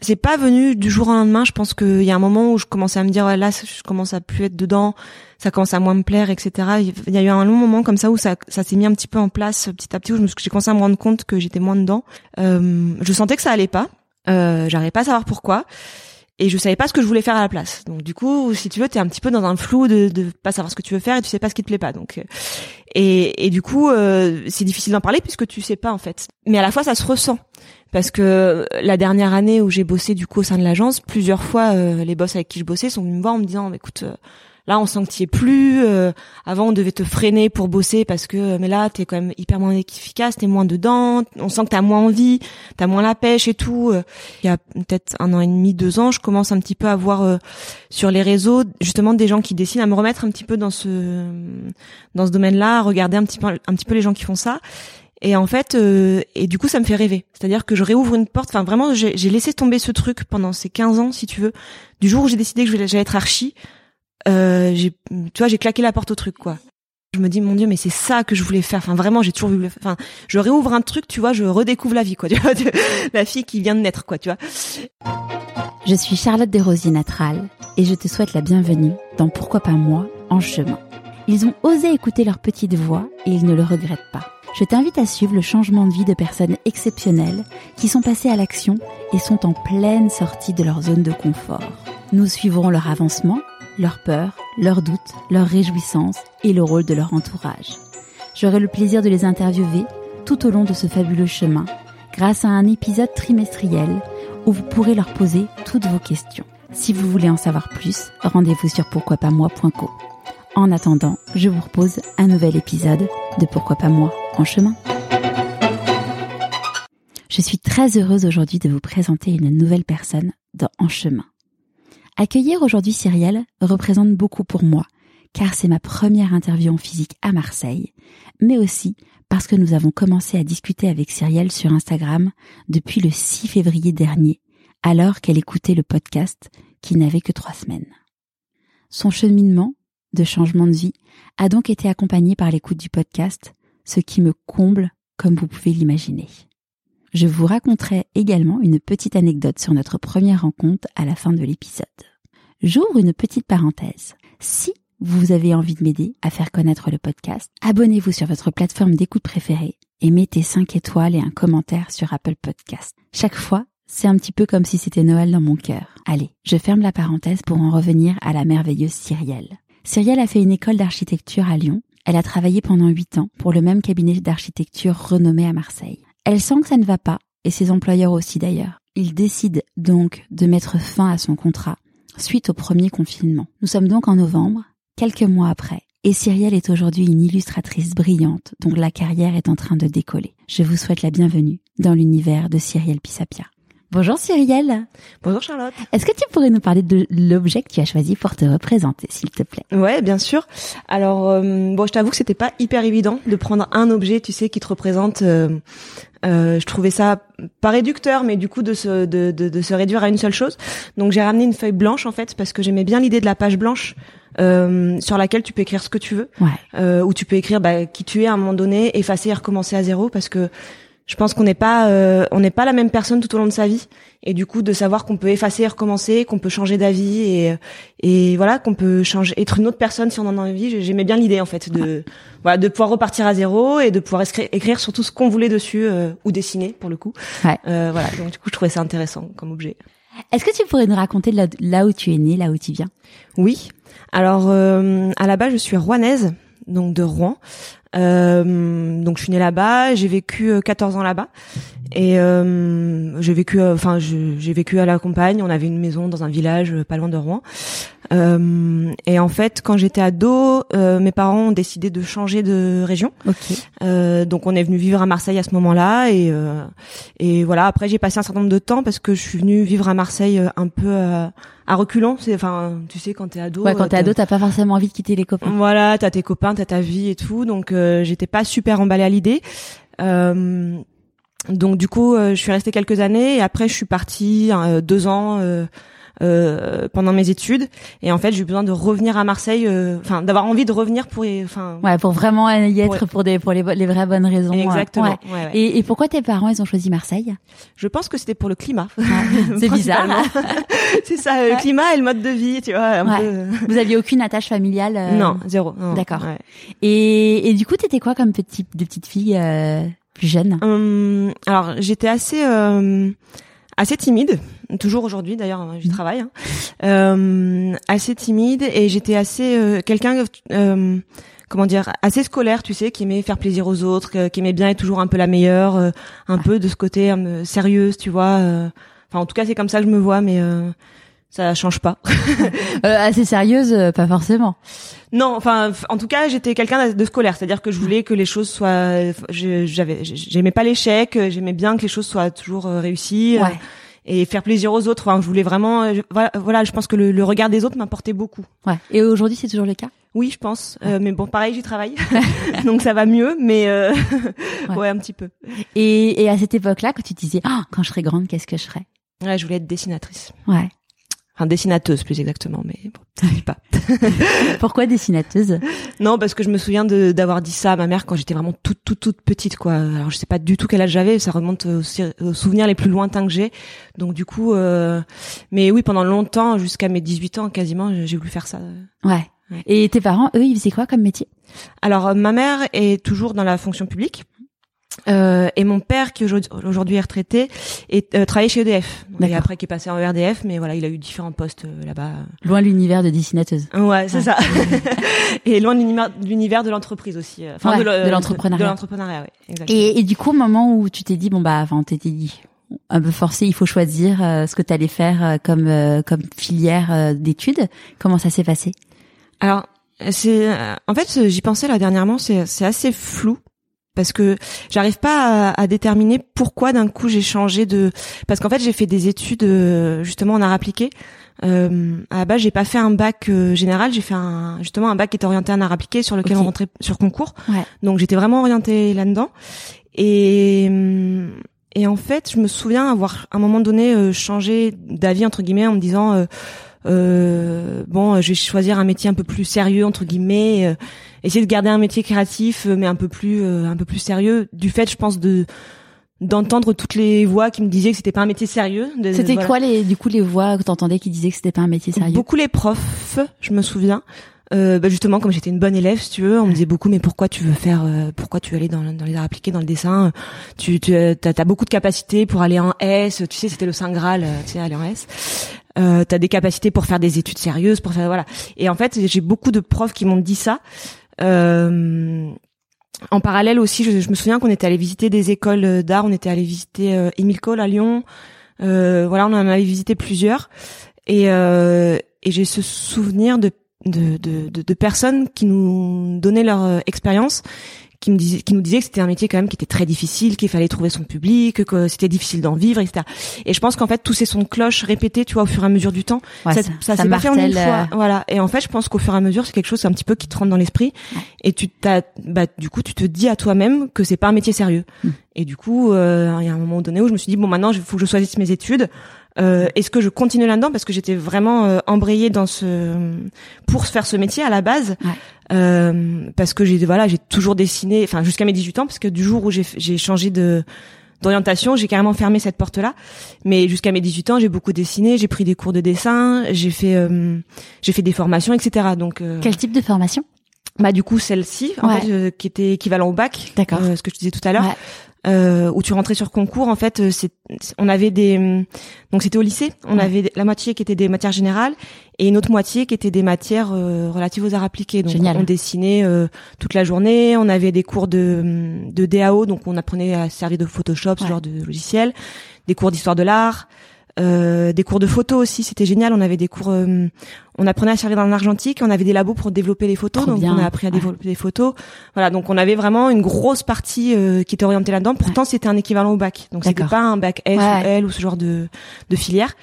C'est pas venu du jour au lendemain. Je pense qu'il y a un moment où je commençais à me dire, là, je commence à plus être dedans, ça commence à moins me plaire, etc. Il y a eu un long moment comme ça où ça, ça s'est mis un petit peu en place petit à petit, où j'ai commencé à me rendre compte que j'étais moins dedans. Euh, je sentais que ça allait pas. Euh, J'arrivais pas à savoir pourquoi et je savais pas ce que je voulais faire à la place. Donc du coup, si tu veux, t'es un petit peu dans un flou de, de pas savoir ce que tu veux faire et tu sais pas ce qui te plaît pas. Donc euh, et, et du coup, euh, c'est difficile d'en parler puisque tu sais pas en fait. Mais à la fois, ça se ressent parce que la dernière année où j'ai bossé du coup au sein de l'agence, plusieurs fois, euh, les boss avec qui je bossais sont venus me voir en me disant, écoute Là, on es plus. Euh, avant, on devait te freiner pour bosser parce que, mais là, t'es quand même hyper moins efficace, t'es moins dedans. On sent que t'as moins envie, t'as moins la pêche et tout. Euh, il y a peut-être un an et demi, deux ans, je commence un petit peu à voir euh, sur les réseaux justement des gens qui dessinent, à me remettre un petit peu dans ce dans ce domaine-là, regarder un petit peu un petit peu les gens qui font ça. Et en fait, et du coup, ça me fait rêver. C'est-à-dire que je réouvre une porte. Enfin, vraiment, j'ai laissé tomber ce truc pendant ces 15 ans, si tu veux. Du jour où j'ai décidé que j'allais être archi, euh, tu vois, j'ai claqué la porte au truc, quoi. Je me dis, mon Dieu, mais c'est ça que je voulais faire. Enfin, vraiment, j'ai toujours voulu. Enfin, je réouvre un truc, tu vois, je redécouvre la vie, quoi. Tu vois, la fille qui vient de naître, quoi, tu vois. Je suis Charlotte Desrosiers Natral et je te souhaite la bienvenue dans Pourquoi pas moi en chemin. Ils ont osé écouter leur petite voix et ils ne le regrettent pas. Je t'invite à suivre le changement de vie de personnes exceptionnelles qui sont passées à l'action et sont en pleine sortie de leur zone de confort. Nous suivrons leur avancement leurs peurs, leurs doutes, leurs réjouissances et le rôle de leur entourage. J'aurai le plaisir de les interviewer tout au long de ce fabuleux chemin grâce à un épisode trimestriel où vous pourrez leur poser toutes vos questions. Si vous voulez en savoir plus, rendez-vous sur pourquoipasmoi.co. En attendant, je vous propose un nouvel épisode de Pourquoi pas moi en chemin. Je suis très heureuse aujourd'hui de vous présenter une nouvelle personne dans En chemin. Accueillir aujourd'hui Cyrielle représente beaucoup pour moi, car c'est ma première interview en physique à Marseille, mais aussi parce que nous avons commencé à discuter avec Cyrielle sur Instagram depuis le 6 février dernier, alors qu'elle écoutait le podcast qui n'avait que trois semaines. Son cheminement de changement de vie a donc été accompagné par l'écoute du podcast, ce qui me comble comme vous pouvez l'imaginer. Je vous raconterai également une petite anecdote sur notre première rencontre à la fin de l'épisode. J'ouvre une petite parenthèse. Si vous avez envie de m'aider à faire connaître le podcast, abonnez-vous sur votre plateforme d'écoute préférée et mettez 5 étoiles et un commentaire sur Apple Podcast. Chaque fois, c'est un petit peu comme si c'était Noël dans mon cœur. Allez, je ferme la parenthèse pour en revenir à la merveilleuse Cyrielle. Cyrielle a fait une école d'architecture à Lyon. Elle a travaillé pendant 8 ans pour le même cabinet d'architecture renommé à Marseille. Elle sent que ça ne va pas, et ses employeurs aussi d'ailleurs. Il décide donc de mettre fin à son contrat suite au premier confinement. Nous sommes donc en novembre, quelques mois après, et Cyrielle est aujourd'hui une illustratrice brillante dont la carrière est en train de décoller. Je vous souhaite la bienvenue dans l'univers de Cyrielle Pisapia. Bonjour Cyrielle. Bonjour Charlotte. Est-ce que tu pourrais nous parler de l'objet que tu as choisi pour te représenter, s'il te plaît? Ouais, bien sûr. Alors, euh, bon, je t'avoue que c'était pas hyper évident de prendre un objet, tu sais, qui te représente. Euh, euh, je trouvais ça pas réducteur, mais du coup de se de, de, de se réduire à une seule chose. Donc j'ai ramené une feuille blanche en fait parce que j'aimais bien l'idée de la page blanche. Euh, sur laquelle tu peux écrire ce que tu veux, ouais. euh, ou tu peux écrire bah, qui tu es à un moment donné, effacer et recommencer à zéro, parce que je pense qu'on n'est pas euh, on n'est pas la même personne tout au long de sa vie. Et du coup de savoir qu'on peut effacer et recommencer qu'on peut changer d'avis et et voilà qu'on peut changer être une autre personne si on en a envie j'aimais bien l'idée en fait de voilà de pouvoir repartir à zéro et de pouvoir écrire, sur tout ce qu'on voulait dessus euh, ou dessiner pour le coup. Ouais. euh, voilà. Donc du coup je trouvais ça intéressant comme objet. Est-ce que tu pourrais nous raconter là, là où tu es né là où tu viens? Oui. Alors euh, à la base je suis rouennaise donc de Rouen donc je suis née là-bas, j'ai vécu 14 euh, ans là-bas et euh, j'ai vécu, euh, enfin j'ai vécu à la campagne. On avait une maison dans un village pas loin de Rouen. Euh, et en fait, quand j'étais ado, mes parents ont décidé de changer de région. Okay. donc on est venu vivre à Marseille à ce moment-là et et voilà. Après j'ai passé un certain nombre de temps parce que je suis venue vivre à Marseille un peu à reculons. C'est enfin, tu sais, quand t'es ado. Ouais, quand t'es ado, t'as pas forcément envie de quitter les copains. Voilà, t'as tes copains, t'as ta vie et tout. Donc euh, j'étais pas super emballée à l'idée. Euh, Donc du coup, je suis restée quelques années et après je suis partie deux ans euh, pendant mes études. Et en fait j'ai eu besoin de revenir à Marseille euh, enfin d'avoir envie de revenir pour enfin ouais pour vraiment y être pour, des pour les, les vraies bonnes raisons exactement. Ouais. Ouais, et, et, pourquoi tes parents ils ont choisi Marseille? Je pense que c'était pour le climat. C'est bizarre. C'est ça le climat et le mode de vie tu vois un peu... vous aviez aucune attache familiale euh... non zéro d'accord. et, et du coup t'étais quoi comme petite de petite fille euh, plus jeune? Hum, alors j'étais assez euh, assez timide, toujours aujourd'hui d'ailleurs, hein, j'y mmh. travaille, hein. euh, assez timide et j'étais assez euh, quelqu'un, euh, comment dire, assez scolaire, tu sais, qui aimait faire plaisir aux autres, qui aimait bien être toujours un peu la meilleure, euh, un peu de ce côté sérieuse, tu vois. Enfin, en tout cas, c'est comme ça que je me vois, mais ça change pas. assez sérieuse, pas forcément. Non, enfin, en tout cas, j'étais quelqu'un de scolaire, c'est-à-dire que je voulais que les choses soient, j'avais, j'aimais pas l'échec, j'aimais bien que les choses soient toujours euh, réussies. Euh, et faire plaisir aux autres. Enfin, je voulais vraiment, euh, voilà, je pense que le, regard des autres m'apportait beaucoup. Ouais. Et aujourd'hui, c'est toujours le cas? Oui, je pense. mais bon, pareil, j'y travaille, donc ça va mieux, mais ouais. un petit peu. Et, et à cette époque-là, quand tu disais, ah, quand je serai grande, qu'est-ce que je serai Ouais, je voulais être dessinatrice. Ouais. Enfin, dessinateuse plus exactement, mais bon, je pas. Pourquoi dessinateuse? Non, parce que je me souviens d'avoir dit ça à ma mère quand j'étais vraiment toute toute toute petite quoi. Alors je sais pas du tout quel âge j'avais, ça remonte aux, souvenirs les plus lointains que j'ai. Donc du coup, euh... mais oui, pendant longtemps, jusqu'à mes 18 ans quasiment, j'ai voulu faire ça. Ouais. Et tes parents, eux, ils faisaient quoi comme métier? Alors ma mère est toujours dans la fonction publique. Euh, et mon père qui aujourd'hui est retraité et euh, travaillait chez EDF et après qui est passé en ERDF mais voilà il a eu différents postes euh, là-bas. Loin de l'univers de dessinateuse ouais c'est ça. Et loin de l'univers de l'entreprise aussi euh, enfin de l'entrepreneuriat. de l'entrepreneuriat oui et, et, du coup au moment où tu t'es dit bon bah enfin t'étais dit un peu forcé il faut choisir ce que tu allais faire comme comme filière d'études comment ça s'est passé? Alors c'est en fait j'y pensais là dernièrement c'est c'est assez flou parce que j'arrive pas à, déterminer pourquoi d'un coup j'ai changé de parce qu'en fait j'ai fait des études euh, justement en art appliqué. Euh, à la base j'ai pas fait un bac euh, général j'ai fait un justement un bac qui était orienté en art appliqué sur lequel on rentrait sur concours. Donc j'étais vraiment orientée là dedans et et en fait je me souviens avoir à un moment donné euh, changé d'avis entre guillemets en me disant euh, bon, je vais choisir un métier un peu plus sérieux entre guillemets, euh, essayer de garder un métier créatif euh, mais un peu plus un peu plus sérieux. Du fait, je pense de d'entendre toutes les voix qui me disaient que c'était pas un métier sérieux. C'était quoi les du coup les voix que t'entendais qui disaient que c'était pas un métier sérieux? Beaucoup les profs, je me souviens. Euh, bah justement, comme j'étais une bonne élève, si tu veux, on me disait beaucoup, mais pourquoi tu veux faire, pourquoi tu veux aller dans, dans, les arts appliqués, dans le dessin? Tu, tu as, as, beaucoup de capacités pour aller en S. Tu sais, c'était le saint graal, tu sais, aller en S euh, t'as des capacités pour faire des études sérieuses, pour faire voilà. Et en fait, j'ai beaucoup de profs qui m'ont dit ça. Euh, en parallèle aussi, je, me souviens qu'on était allé visiter des écoles d'art. On était allé visiter euh, Émile Cole à Lyon. Euh, voilà, on en avait visité plusieurs. Et, euh, et j'ai ce souvenir de de, de, de, personnes qui nous donnaient leur euh, expérience qui me disait, qui nous disait que c'était un métier quand même qui était très difficile, qu'il fallait trouver son public, que c'était difficile d'en vivre, etc. Et je pense qu'en fait tous ces sons de cloche répétés, tu vois, au fur et à mesure du temps, ça, ça, s'est pas fait en une fois. Euh. Voilà. Et en fait, je pense qu'au fur et à mesure, c'est quelque chose un petit peu qui te rentre dans l'esprit. Et tu t'as, bah, du coup, tu te dis à toi-même que c'est pas un métier sérieux. Mm. Et du coup, euh, il y a un moment donné où je me suis dit bon, maintenant, il faut que je choisisse mes études. Euh, Est-ce que je continue là-dedans parce que j'étais vraiment euh, embrayée dans ce pour faire ce métier à la base. Euh, parce que j'ai voilà j'ai toujours dessiné enfin jusqu'à mes 18 ans parce que du jour où j'ai changé de d'orientation j'ai carrément fermé cette porte là mais jusqu'à mes 18 ans j'ai beaucoup dessiné j'ai pris des cours de dessin j'ai fait euh, j'ai fait des formations etc donc euh, quel type de formation? bah du coup celle-ci en fait euh, qui était équivalent au bac d'accord. ce que je disais tout à l'heure euh, où tu rentrais sur concours en fait euh, c'est on avait des donc c'était au lycée. On avait la moitié qui était des matières générales et une autre moitié qui était des matières euh, relatives aux arts appliqués. Donc on dessinait euh, toute la journée. On avait des cours de de DAO donc on apprenait à servir de Photoshop ce genre de logiciel. Des cours d'histoire de l'art euh, des cours de photo aussi, c'était génial. On avait des cours, euh, on apprenait à servir dans l'argentique, on avait des labos pour développer les photos, donc on a appris à développer les photos. Voilà, donc on avait vraiment une grosse partie euh, qui était orientée là-dedans. Pourtant, c'était un équivalent au bac, donc c'était pas un bac S ou L ou ce genre de, de filière.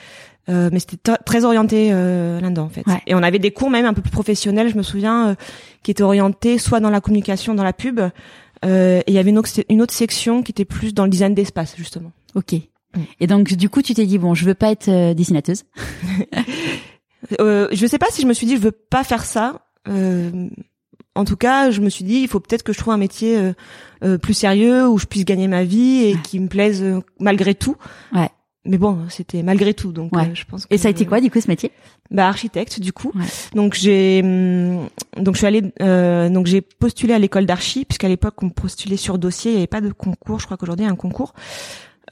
mais c'était très orienté là-dedans en fait. Et on avait des cours même un peu plus professionnels, je me souviens, qui étaient orientés soit dans la communication, dans la pub, et il y avait une autre, une autre section qui était plus dans le design d'espace justement. Ok. Et donc du coup, tu t'es dit bon, je veux pas être dessinateuse. euh, je sais pas si je me suis dit je veux pas faire ça. Euh, en tout cas, je me suis dit il faut peut-être que je trouve un métier euh, euh, plus sérieux où je puisse gagner ma vie et qui me plaise euh, malgré tout. Ouais. Mais bon, c'était malgré tout, donc ouais. je pense. Que, et ça a été quoi du coup ce métier? Bah architecte du coup. Ouais. Donc j'ai hum, donc je suis allée donc j'ai postulé à l'école d'archi puisqu'à l'époque on postulait sur dossier, il n'y avait pas de concours. Je crois qu'aujourd'hui il y a un concours.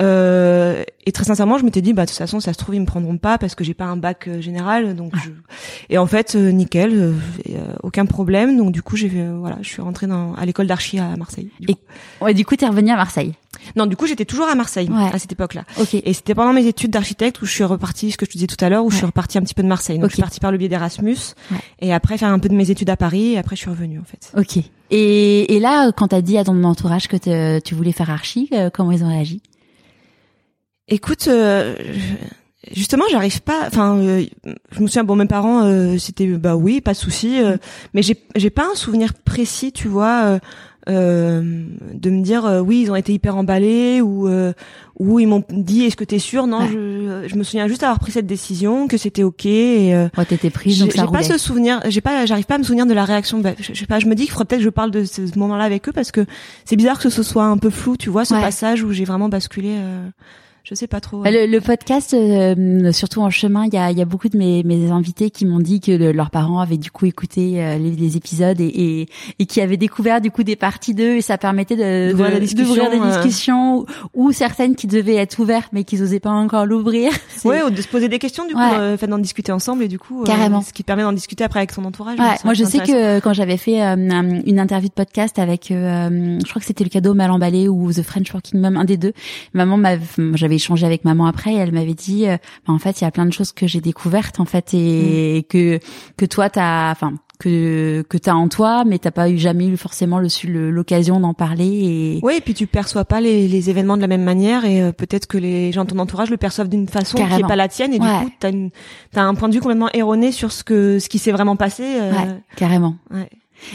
Euh, et très sincèrement, je m'étais dit, bah de toute façon, ça se trouve ils me prendront pas parce que j'ai pas un bac euh, général, donc. Je... Et en fait, euh, nickel, euh, aucun problème. Donc du coup, j'ai voilà, je suis rentrée dans à l'école d'archi à Marseille. Du et coup. ouais, du coup, t'es revenue à Marseille. Non, du coup, j'étais toujours à Marseille ouais. à cette époque-là. Ok. Et c'était pendant mes études d'architecte où je suis repartie, ce que je te disais tout à l'heure, où ouais. je suis repartie un petit peu de Marseille. Donc okay. je suis partie par le biais d'Erasmus, ouais. et après faire un peu de mes études à Paris, et après je suis revenue en fait. Ok. Et, et là, quand t'as dit à ton entourage que te, tu voulais faire archi, euh, comment ils ont réagi? Écoute, euh, justement, j'arrive pas. Enfin, euh, je me souviens, bon, mes parents, euh, c'était bah oui, pas de souci. Euh, mais j'ai j'ai pas un souvenir précis, tu vois, euh, de me dire oui, ils ont été hyper emballés ou ou ils m'ont dit est-ce que t'es sûr? Non, ouais. je, je me souviens juste d'avoir pris cette décision, que c'était ok. Et, ouais, t'étais prise, donc ça J'ai pas ce souvenir. J'ai pas, j'arrive pas à me souvenir de la réaction. Bah, je, je sais pas. Je me dis qu'il faudrait peut-être que je parle de ce moment-là avec eux parce que c'est bizarre que ce soit un peu flou, tu vois, ce ouais. passage où j'ai vraiment basculé. Euh je sais pas trop. Le, le podcast, euh, surtout en chemin, il y a, y a, beaucoup de mes, mes invités qui m'ont dit que le, leurs parents avaient du coup écouté euh, les, les, épisodes et, et, et, qui avaient découvert du coup des parties d'eux et ça permettait de, d'ouvrir de, des discussions, des discussions ou, ou, certaines qui devaient être ouvertes mais qu'ils osaient pas encore l'ouvrir. Ouais, ou de se poser des questions du coup, ouais. euh, fait d'en discuter ensemble et du coup, carrément, ce qui permet d'en discuter après avec ton entourage. Ouais, moi je sais que quand j'avais fait euh, une interview de podcast avec, euh, je crois que c'était le cadeau mal emballé ou The French Working Mom, un des deux, maman j'avais échangé avec maman après après elle m'avait dit bah, en fait il y a plein de choses que j'ai découvertes en fait et, mmh. que que toi t'as enfin que que t'as en toi mais t'as pas eu jamais eu forcément l'occasion d'en parler et oui et puis tu perçois pas les, les événements de la même manière et euh, peut-être que les gens de ton entourage le perçoivent d'une façon Carrément. qui est pas la tienne et ouais. du coup t'as une t'as un point de vue complètement erroné sur ce que ce qui s'est vraiment passé euh... ouais, carrément ouais.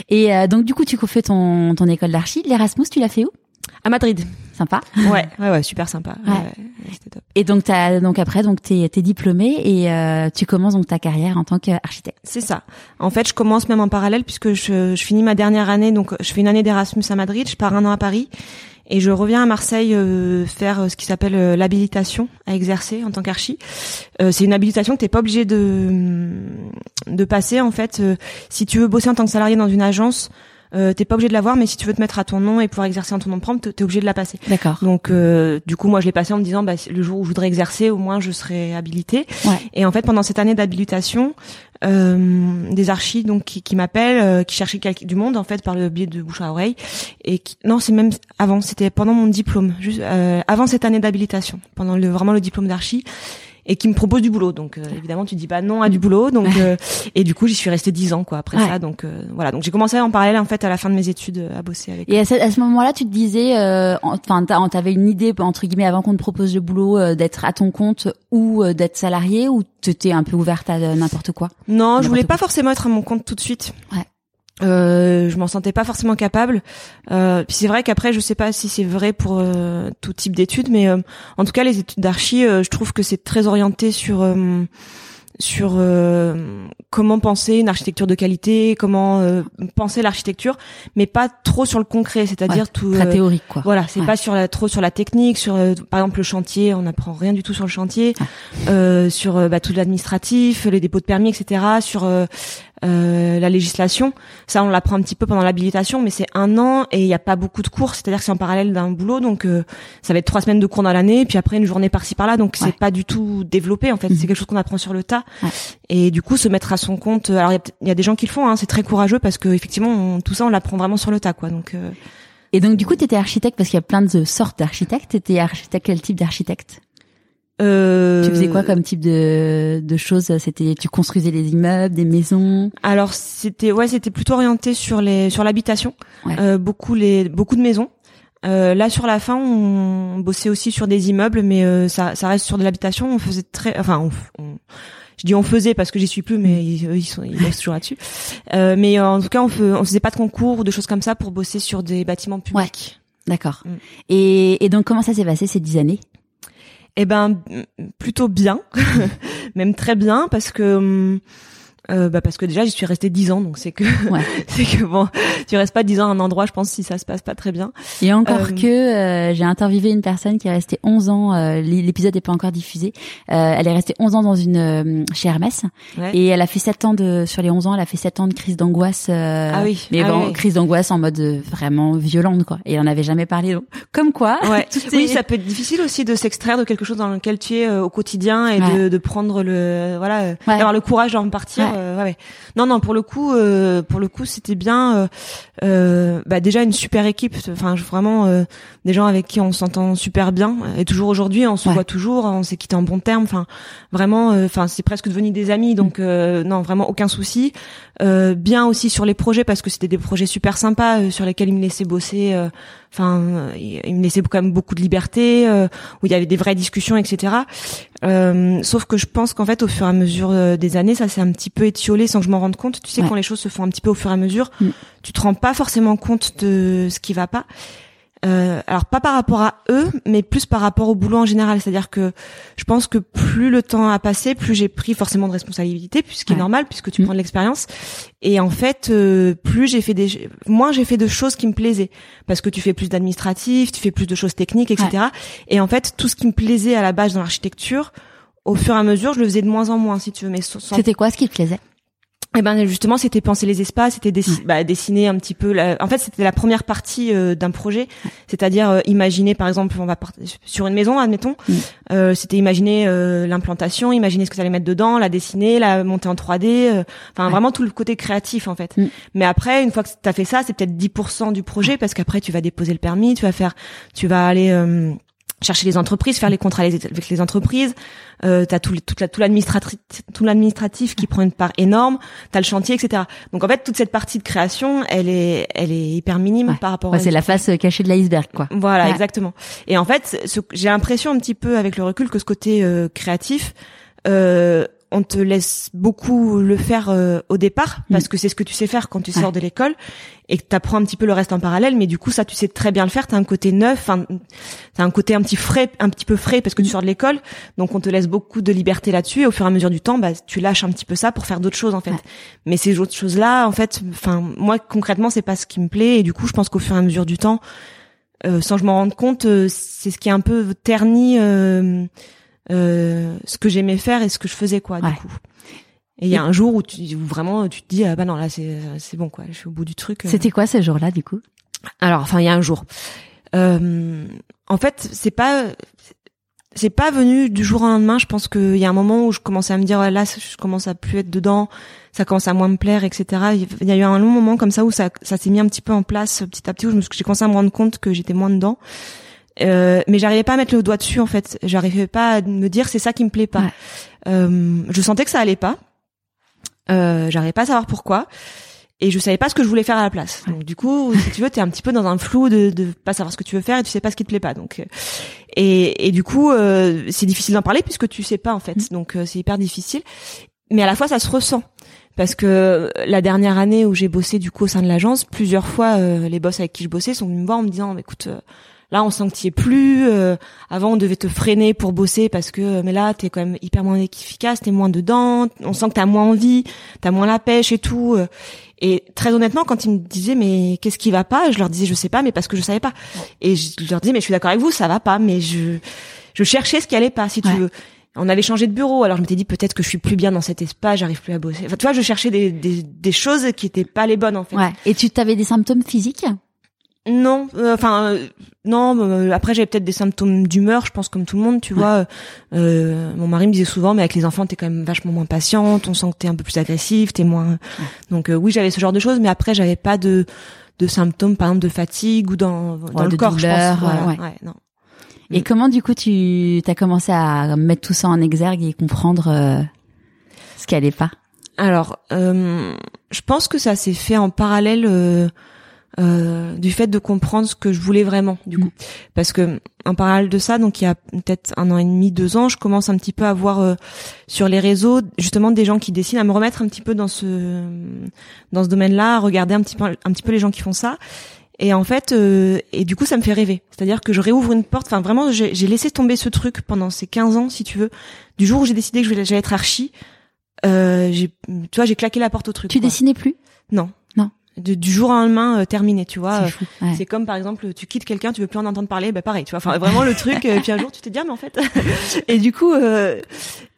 et euh, donc du coup tu fais ton ton école d'archi l'Erasmus tu l'as fait où? À Madrid. Sympa. Ouais, ouais, ouais, super sympa. Ouais. ouais c'était top. Et donc t'as donc après donc t'es t'es diplômé et euh, tu commences donc ta carrière en tant qu'architecte. C'est ça. En fait, je commence même en parallèle puisque je, je finis ma dernière année. Donc, je fais une année d'Erasmus à Madrid. Je pars un an à Paris et je reviens à Marseille euh, faire ce qui s'appelle euh, l'habilitation à exercer en tant qu'archi. Euh, c'est une habilitation que t'es pas obligé de de passer en fait. Euh, si tu veux bosser en tant que salarié dans une agence. Euh, t'es pas obligé de l'avoir, mais si tu veux te mettre à ton nom et pouvoir exercer en ton nom propre, t'es obligé de la passer. D'accord. Donc, euh, du coup, moi, je l'ai passé en me disant, bah, le jour où je voudrais exercer, au moins, je serai habilitée. Ouais. Et en fait, pendant cette année d'habilitation, euh, des archis donc qui, qui m'appellent, euh, qui cherchaient du monde en fait par le biais de bouche à oreille. Et qui, non, c'est même avant, c'était pendant mon diplôme, juste euh, avant cette année d'habilitation, pendant le vraiment le diplôme d'archi et qui me propose du boulot. Donc euh, évidemment, tu dis pas non à du boulot. Donc euh, et du coup, j'y suis restée dix ans quoi après ouais. ça. Donc euh, voilà. Donc j'ai commencé en parallèle en fait à la fin de mes études à bosser avec. Et à ce, moment-là, tu te disais, enfin, euh, t'avais une idée entre guillemets avant qu'on te propose le boulot euh, d'être à ton compte ou euh, d'être salarié ou t'étais un peu ouverte à n'importe quoi? Non, je voulais pas forcément être à mon compte tout de suite. Ouais. Euh, je m'en sentais pas forcément capable. Euh, puis c'est vrai qu'après, je sais pas si c'est vrai pour euh, tout type d'études, mais euh, en tout cas, les études d'archi, euh, je trouve que c'est très orienté sur euh, sur euh, comment penser une architecture de qualité, comment euh, penser l'architecture, mais pas trop sur le concret, c'est-à-dire ouais, tout très théorique quoi. Voilà, c'est ouais. pas sur la, trop sur la technique, sur euh, par exemple le chantier, on n'apprend rien du tout sur le chantier, euh, sur bah, tout l'administratif, les dépôts de permis, etc. Sur euh, la législation, ça on l'apprend un petit peu pendant l'habilitation, mais c'est un an et il n'y a pas beaucoup de cours, c'est-à-dire que c'est en parallèle d'un boulot, donc euh, ça va être trois semaines de cours dans l'année, puis après une journée par-ci par-là, donc c'est ouais. pas du tout développé en fait, mmh. c'est quelque chose qu'on apprend sur le tas. Ouais. Et du coup se mettre à son compte, alors il y, y, a des gens qui le font, hein, c'est très courageux parce que effectivement on, tout ça on l'apprend vraiment sur le tas quoi, donc. Euh... Et donc du coup t'étais architecte parce qu'il y a plein de sortes d'architectes, t'étais architecte quel type d'architecte? Euh... Tu faisais quoi comme type de, de choses C'était tu construisais des immeubles, des maisons? Alors c'était ouais c'était plutôt orienté sur les sur l'habitation, ouais. euh, beaucoup les beaucoup de maisons. Euh, là sur la fin on bossait aussi sur des immeubles, mais euh, ça ça reste sur de l'habitation. On faisait très enfin on, on, je dis on faisait parce que j'y suis plus, mais ils, ils sont ils bossent toujours là-dessus. Euh, mais en tout cas, on, faisait pas de concours ou de choses comme ça pour bosser sur des bâtiments publics. D'accord. Mm. Et, et donc comment ça s'est passé ces dix années? Eh ben plutôt bien, même très bien parce que hum, euh, bah parce que déjà j'y suis restée dix ans donc c'est que ouais. c'est que bon tu restes pas dix ans à un endroit je pense si ça se passe pas très bien et encore euh, que euh, j'ai interviewé une personne qui est restée 11 ans euh, l'épisode n'est pas encore diffusé elle est restée 11 ans dans une chez Hermès ouais. et elle a fait 7 ans de sur les 11 ans elle a fait 7 ans de crise d'angoisse ah oui mais ah bon oui. crise d'angoisse en mode vraiment violente quoi et elle en avait jamais parlé donc, comme quoi ouais. oui ça peut être difficile aussi de s'extraire de quelque chose dans lequel tu es au quotidien et de, de prendre le voilà d'avoir le courage d'en partir euh, ouais. Non, non, pour le coup, euh, pour le coup, c'était bien. Euh, bah déjà une super équipe. Enfin, vraiment euh, des gens avec qui on s'entend super bien. Et toujours aujourd'hui, on se voit toujours. On s'est quitté en bon terme. Enfin, vraiment. Enfin, c'est presque devenu des amis. Donc non, vraiment aucun souci. bien aussi sur les projets parce que c'était des projets super sympas sur lesquels ils me laissaient bosser. Enfin, il me laissait quand même beaucoup de liberté, où il y avait des vraies discussions, etc. Euh, sauf que je pense qu'en fait, au fur et à mesure des années, ça s'est un petit peu étiolé sans que je m'en rende compte. Tu sais, ouais. quand les choses se font un petit peu au fur et à mesure, mm. tu te rends pas forcément compte de ce qui va pas. Euh, alors pas par rapport à eux, mais plus par rapport au boulot en général. C'est-à-dire que je pense que plus le temps a passé, plus j'ai pris forcément de responsabilité, puisqu'il ouais. est normal, puisque tu mmh. prends de l'expérience. Et en fait, euh, plus j'ai fait des, moins j'ai fait de choses qui me plaisaient, parce que tu fais plus d'administratif, tu fais plus de choses techniques, etc. Ouais. Et en fait, tout ce qui me plaisait à la base dans l'architecture, au fur et à mesure, je le faisais de moins en moins, si tu veux. Mais sans... c'était quoi ce qui te plaisait? Et ben justement, c'était penser les espaces, c'était bah, dessiner un petit peu. La... En fait, c'était la première partie euh, d'un projet, c'est-à-dire euh, imaginer, par exemple, on va part... sur une maison, admettons, mm. euh, c'était imaginer euh, l'implantation, imaginer ce que ça allait mettre dedans, la dessiner, la monter en 3D, euh, enfin ouais. vraiment tout le côté créatif en fait. Mm. Mais après, une fois que tu as fait ça, c'est peut-être 10% du projet parce qu'après tu vas déposer le permis, tu vas faire, tu vas aller euh, chercher les entreprises, faire les contrats avec les entreprises. Euh, t'as tout, toute la, tout l'administratif, tout l'administratif qui prend une part énorme. T'as le chantier, etc. Donc en fait, toute cette partie de création, elle est, elle est hyper minime ouais. par rapport. Ouais, c'est la face cachée de l'iceberg, quoi. Voilà, ouais. exactement. Et en fait, ce, j'ai l'impression un petit peu avec le recul que ce côté euh, créatif. Euh, on te laisse beaucoup le faire euh, au départ parce mmh. que c'est ce que tu sais faire quand tu sors de l'école et que t'apprends un petit peu le reste en parallèle mais du coup ça tu sais très bien le faire t'as un côté neuf t'as un côté un petit frais un petit peu frais parce que tu sors de l'école donc on te laisse beaucoup de liberté là-dessus et au fur et à mesure du temps bah tu lâches un petit peu ça pour faire d'autres choses en fait ouais. mais ces autres choses là en fait enfin moi concrètement c'est pas ce qui me plaît et du coup je pense qu'au fur et à mesure du temps euh, sans que je m'en rende compte euh, c'est ce qui est un peu terni euh, euh, ce que j'aimais faire et ce que je faisais quoi ouais. du coup. Et il y a un jour où, tu, où vraiment tu te dis ah bah non là c'est c'est bon quoi je suis au bout du truc euh... c'était quoi ce jour là du coup? Alors enfin il y a un jour. Euh, en fait c'est pas c'est pas venu du jour au lendemain. Je pense qu'il y a un moment où je commençais à me dire ouais, là je commence à plus être dedans ça commence à moins me plaire etc il y a eu un long moment comme ça où ça ça s'est mis un petit peu en place petit à petit où je me j'ai commencé à me rendre compte que j'étais moins dedans euh, mais j'arrivais pas à mettre le doigt dessus en fait. J'arrivais pas à me dire c'est ça qui me plaît pas. Ouais. Euh, je sentais que ça allait pas. Euh, j'arrivais pas à savoir pourquoi. Et je savais pas ce que je voulais faire à la place. Donc du coup, si tu veux, t'es un petit peu dans un flou de, de pas savoir ce que tu veux faire et tu sais pas ce qui te plaît pas. Donc euh, et, et du coup, euh, c'est difficile d'en parler puisque tu sais pas en fait. Donc euh, c'est hyper difficile. Mais à la fois, ça se ressent parce que la dernière année où j'ai bossé du coup au sein de l'agence, plusieurs fois les boss avec qui je bossais sont venus me voir en me disant écoute Là, on sent que tu es plus. Euh, avant, on devait te freiner pour bosser parce que, mais là, t'es quand même hyper moins efficace, t'es moins dedans. On sent que t'as moins envie, t'as moins la pêche et tout. euh. Et très honnêtement, quand ils me disaient mais qu'est-ce qui va pas, je leur disais je sais pas, mais parce que je savais pas. Et je leur disais mais je suis d'accord avec vous, ça va pas, mais je je cherchais ce qui allait pas, si tu veux. On avait changé de bureau, alors je m'étais dit peut-être que je suis plus bien dans cet espace, j'arrive plus à bosser. Enfin, tu vois, je cherchais des, des, des choses qui étaient pas les bonnes en fait. Ouais. Et tu t'avais des symptômes physiques? Non, euh, enfin euh, non. euh, après j'avais peut-être des symptômes d'humeur, je pense comme tout le monde, tu Ouais. vois. Euh, mon mari me disait souvent, mais avec les enfants t'es quand même vachement moins patiente, on sent que t'es un peu plus agressive, t'es moins. Donc euh, oui, j'avais ce genre de choses, mais après j'avais pas de de symptômes, par exemple de fatigue ou dans dans Ouais, le de corps, douleur, je pense. Voilà, ouais. ouais, non. Et Mm. comment du coup tu as commencé à mettre tout ça en exergue et comprendre euh, ce qui allait pas? Alors, euh, je pense que ça s'est fait en parallèle. Euh, du fait de comprendre ce que je voulais vraiment du coup. Parce que en parallèle de ça donc il y a peut-être un an et demi deux ans je commence un petit peu à voir euh, sur les réseaux justement des gens qui dessinent à me remettre un petit peu dans ce dans ce domaine-là à regarder un petit peu un petit peu les gens qui font ça. Et en fait euh, et du coup ça me fait rêver. C'est-à-dire que je réouvre une porte. Enfin vraiment j'ai laissé tomber ce truc pendant ces 15 ans si tu veux. Du jour où j'ai décidé que j'allais être archi euh, tu vois j'ai claqué la porte au truc tu dessinais plus? Non du jour au lendemain euh, terminé tu vois. C'est comme par exemple tu quittes quelqu'un tu veux plus en entendre parler bah pareil tu vois. Enfin vraiment le truc euh, et puis un jour tu te dis ah, mais en fait et du coup euh,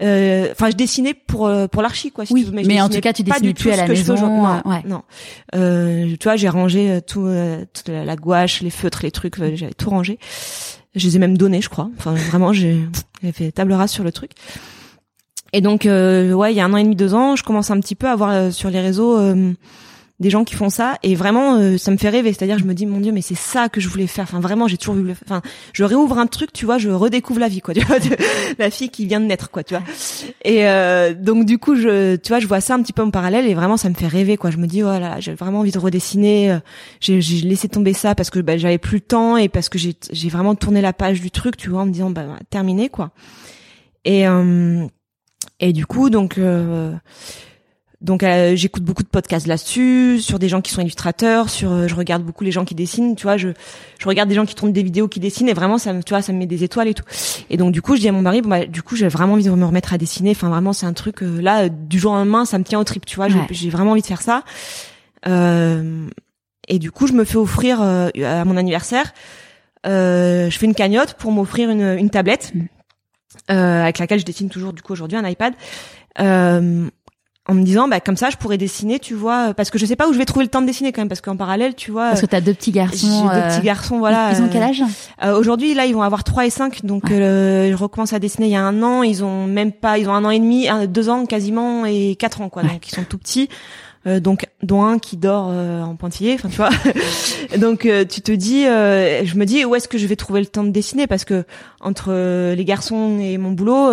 euh, enfin je dessinais pour pour l'archi quoi si oui tu veux, mais, mais en tout cas tu dessinais plus à la maison non, ouais. non. tu vois j'ai rangé tout toute la gouache les feutres les trucs j'avais tout rangé. Je les ai même donnés je crois. Enfin vraiment j'ai fait table rase sur le truc. Et donc ouais il y a un an et demi deux ans je commence un petit peu à voir sur les réseaux des gens qui font ça et vraiment euh, ça me fait rêver. C'est-à-dire je me dis mon dieu mais c'est ça que je voulais faire. Enfin vraiment j'ai toujours voulu enfin je réouvre un truc tu vois je redécouvre la vie quoi tu vois la fille qui vient de naître quoi tu vois. Et euh, donc du coup je tu vois je vois ça un petit peu en parallèle et vraiment ça me fait rêver quoi. Je me dis voilà oh j'ai vraiment envie de redessiner euh, j'ai laissé tomber ça parce que bah, j'avais plus le temps et parce que j'ai j'ai vraiment tourné la page du truc tu vois en me disant bah, terminé quoi. Et et du coup donc donc euh, j'écoute beaucoup de podcasts là-dessus, sur des gens qui sont illustrateurs, sur euh, je regarde beaucoup les gens qui dessinent, tu vois, je je regarde des gens qui tournent des vidéos qui dessinent et vraiment ça me tu vois, ça me met des étoiles et tout. Et donc du coup, je dis à mon mari bon bah du coup, j'ai vraiment envie de me remettre à dessiner, enfin vraiment c'est un truc euh, là du jour au lendemain, ça me tient au trip, tu vois, j'ai vraiment envie de faire ça. et du coup, je me fais offrir à mon anniversaire je fais une cagnotte pour m'offrir une, une tablette mm. avec laquelle je dessine toujours du coup aujourd'hui un iPad. Euh, en me disant bah comme ça je pourrais dessiner tu vois parce que je sais pas où je vais trouver le temps de dessiner quand même parce qu'en parallèle tu vois parce que t'as deux petits garçons deux petits euh, garçons voilà ils ont quel âge euh, aujourd'hui là ils vont avoir 3 et 5 donc euh, je recommence à dessiner il y a un an ils ont même pas ils ont un an et demi deux ans quasiment et quatre ans quoi donc ils sont tout petits donc dont un qui dort en pointillé enfin tu vois. Donc tu te dis je me dis où est-ce que je vais trouver le temps de dessiner? Parce que entre les garçons et mon boulot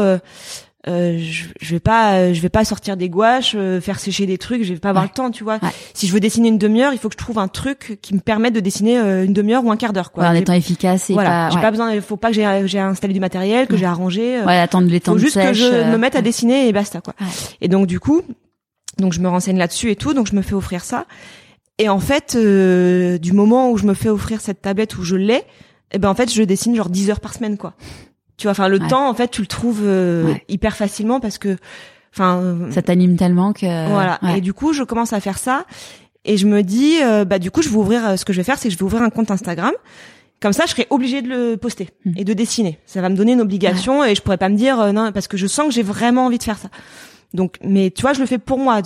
euh, je, je, vais pas je vais pas sortir des gouaches euh, faire sécher des trucs je vais pas avoir le temps tu vois. Si je veux dessiner une demi-heure il faut que je trouve un truc qui me permette de dessiner euh, une demi-heure ou un quart d'heure quoi. En étant efficace et voilà. j'ai pas besoin il faut pas que j'ai j'ai installé du matériel que j'ai arrangé ouais attendre les temps faut juste que je me mette à dessiner et basta quoi. Et donc du coup donc je me renseigne là-dessus et tout donc je me fais offrir ça. Et en fait du moment où je me fais offrir cette tablette où je l'ai et eh ben en fait je dessine genre 10 heures par semaine quoi tu vois, enfin le temps en fait tu le trouves euh, hyper facilement parce que enfin euh, ça t'anime tellement que voilà. Et du coup, je commence à faire ça et je me dis euh, bah du coup, je vais ouvrir ce que je vais faire, c'est que je vais ouvrir un compte Instagram. Comme ça, je serai obligée de le poster hmm. et de dessiner. Ça va me donner une obligation et je pourrais pas me dire non parce que je sens que j'ai vraiment envie de faire ça. Donc, mais tu vois, je le fais pour moi.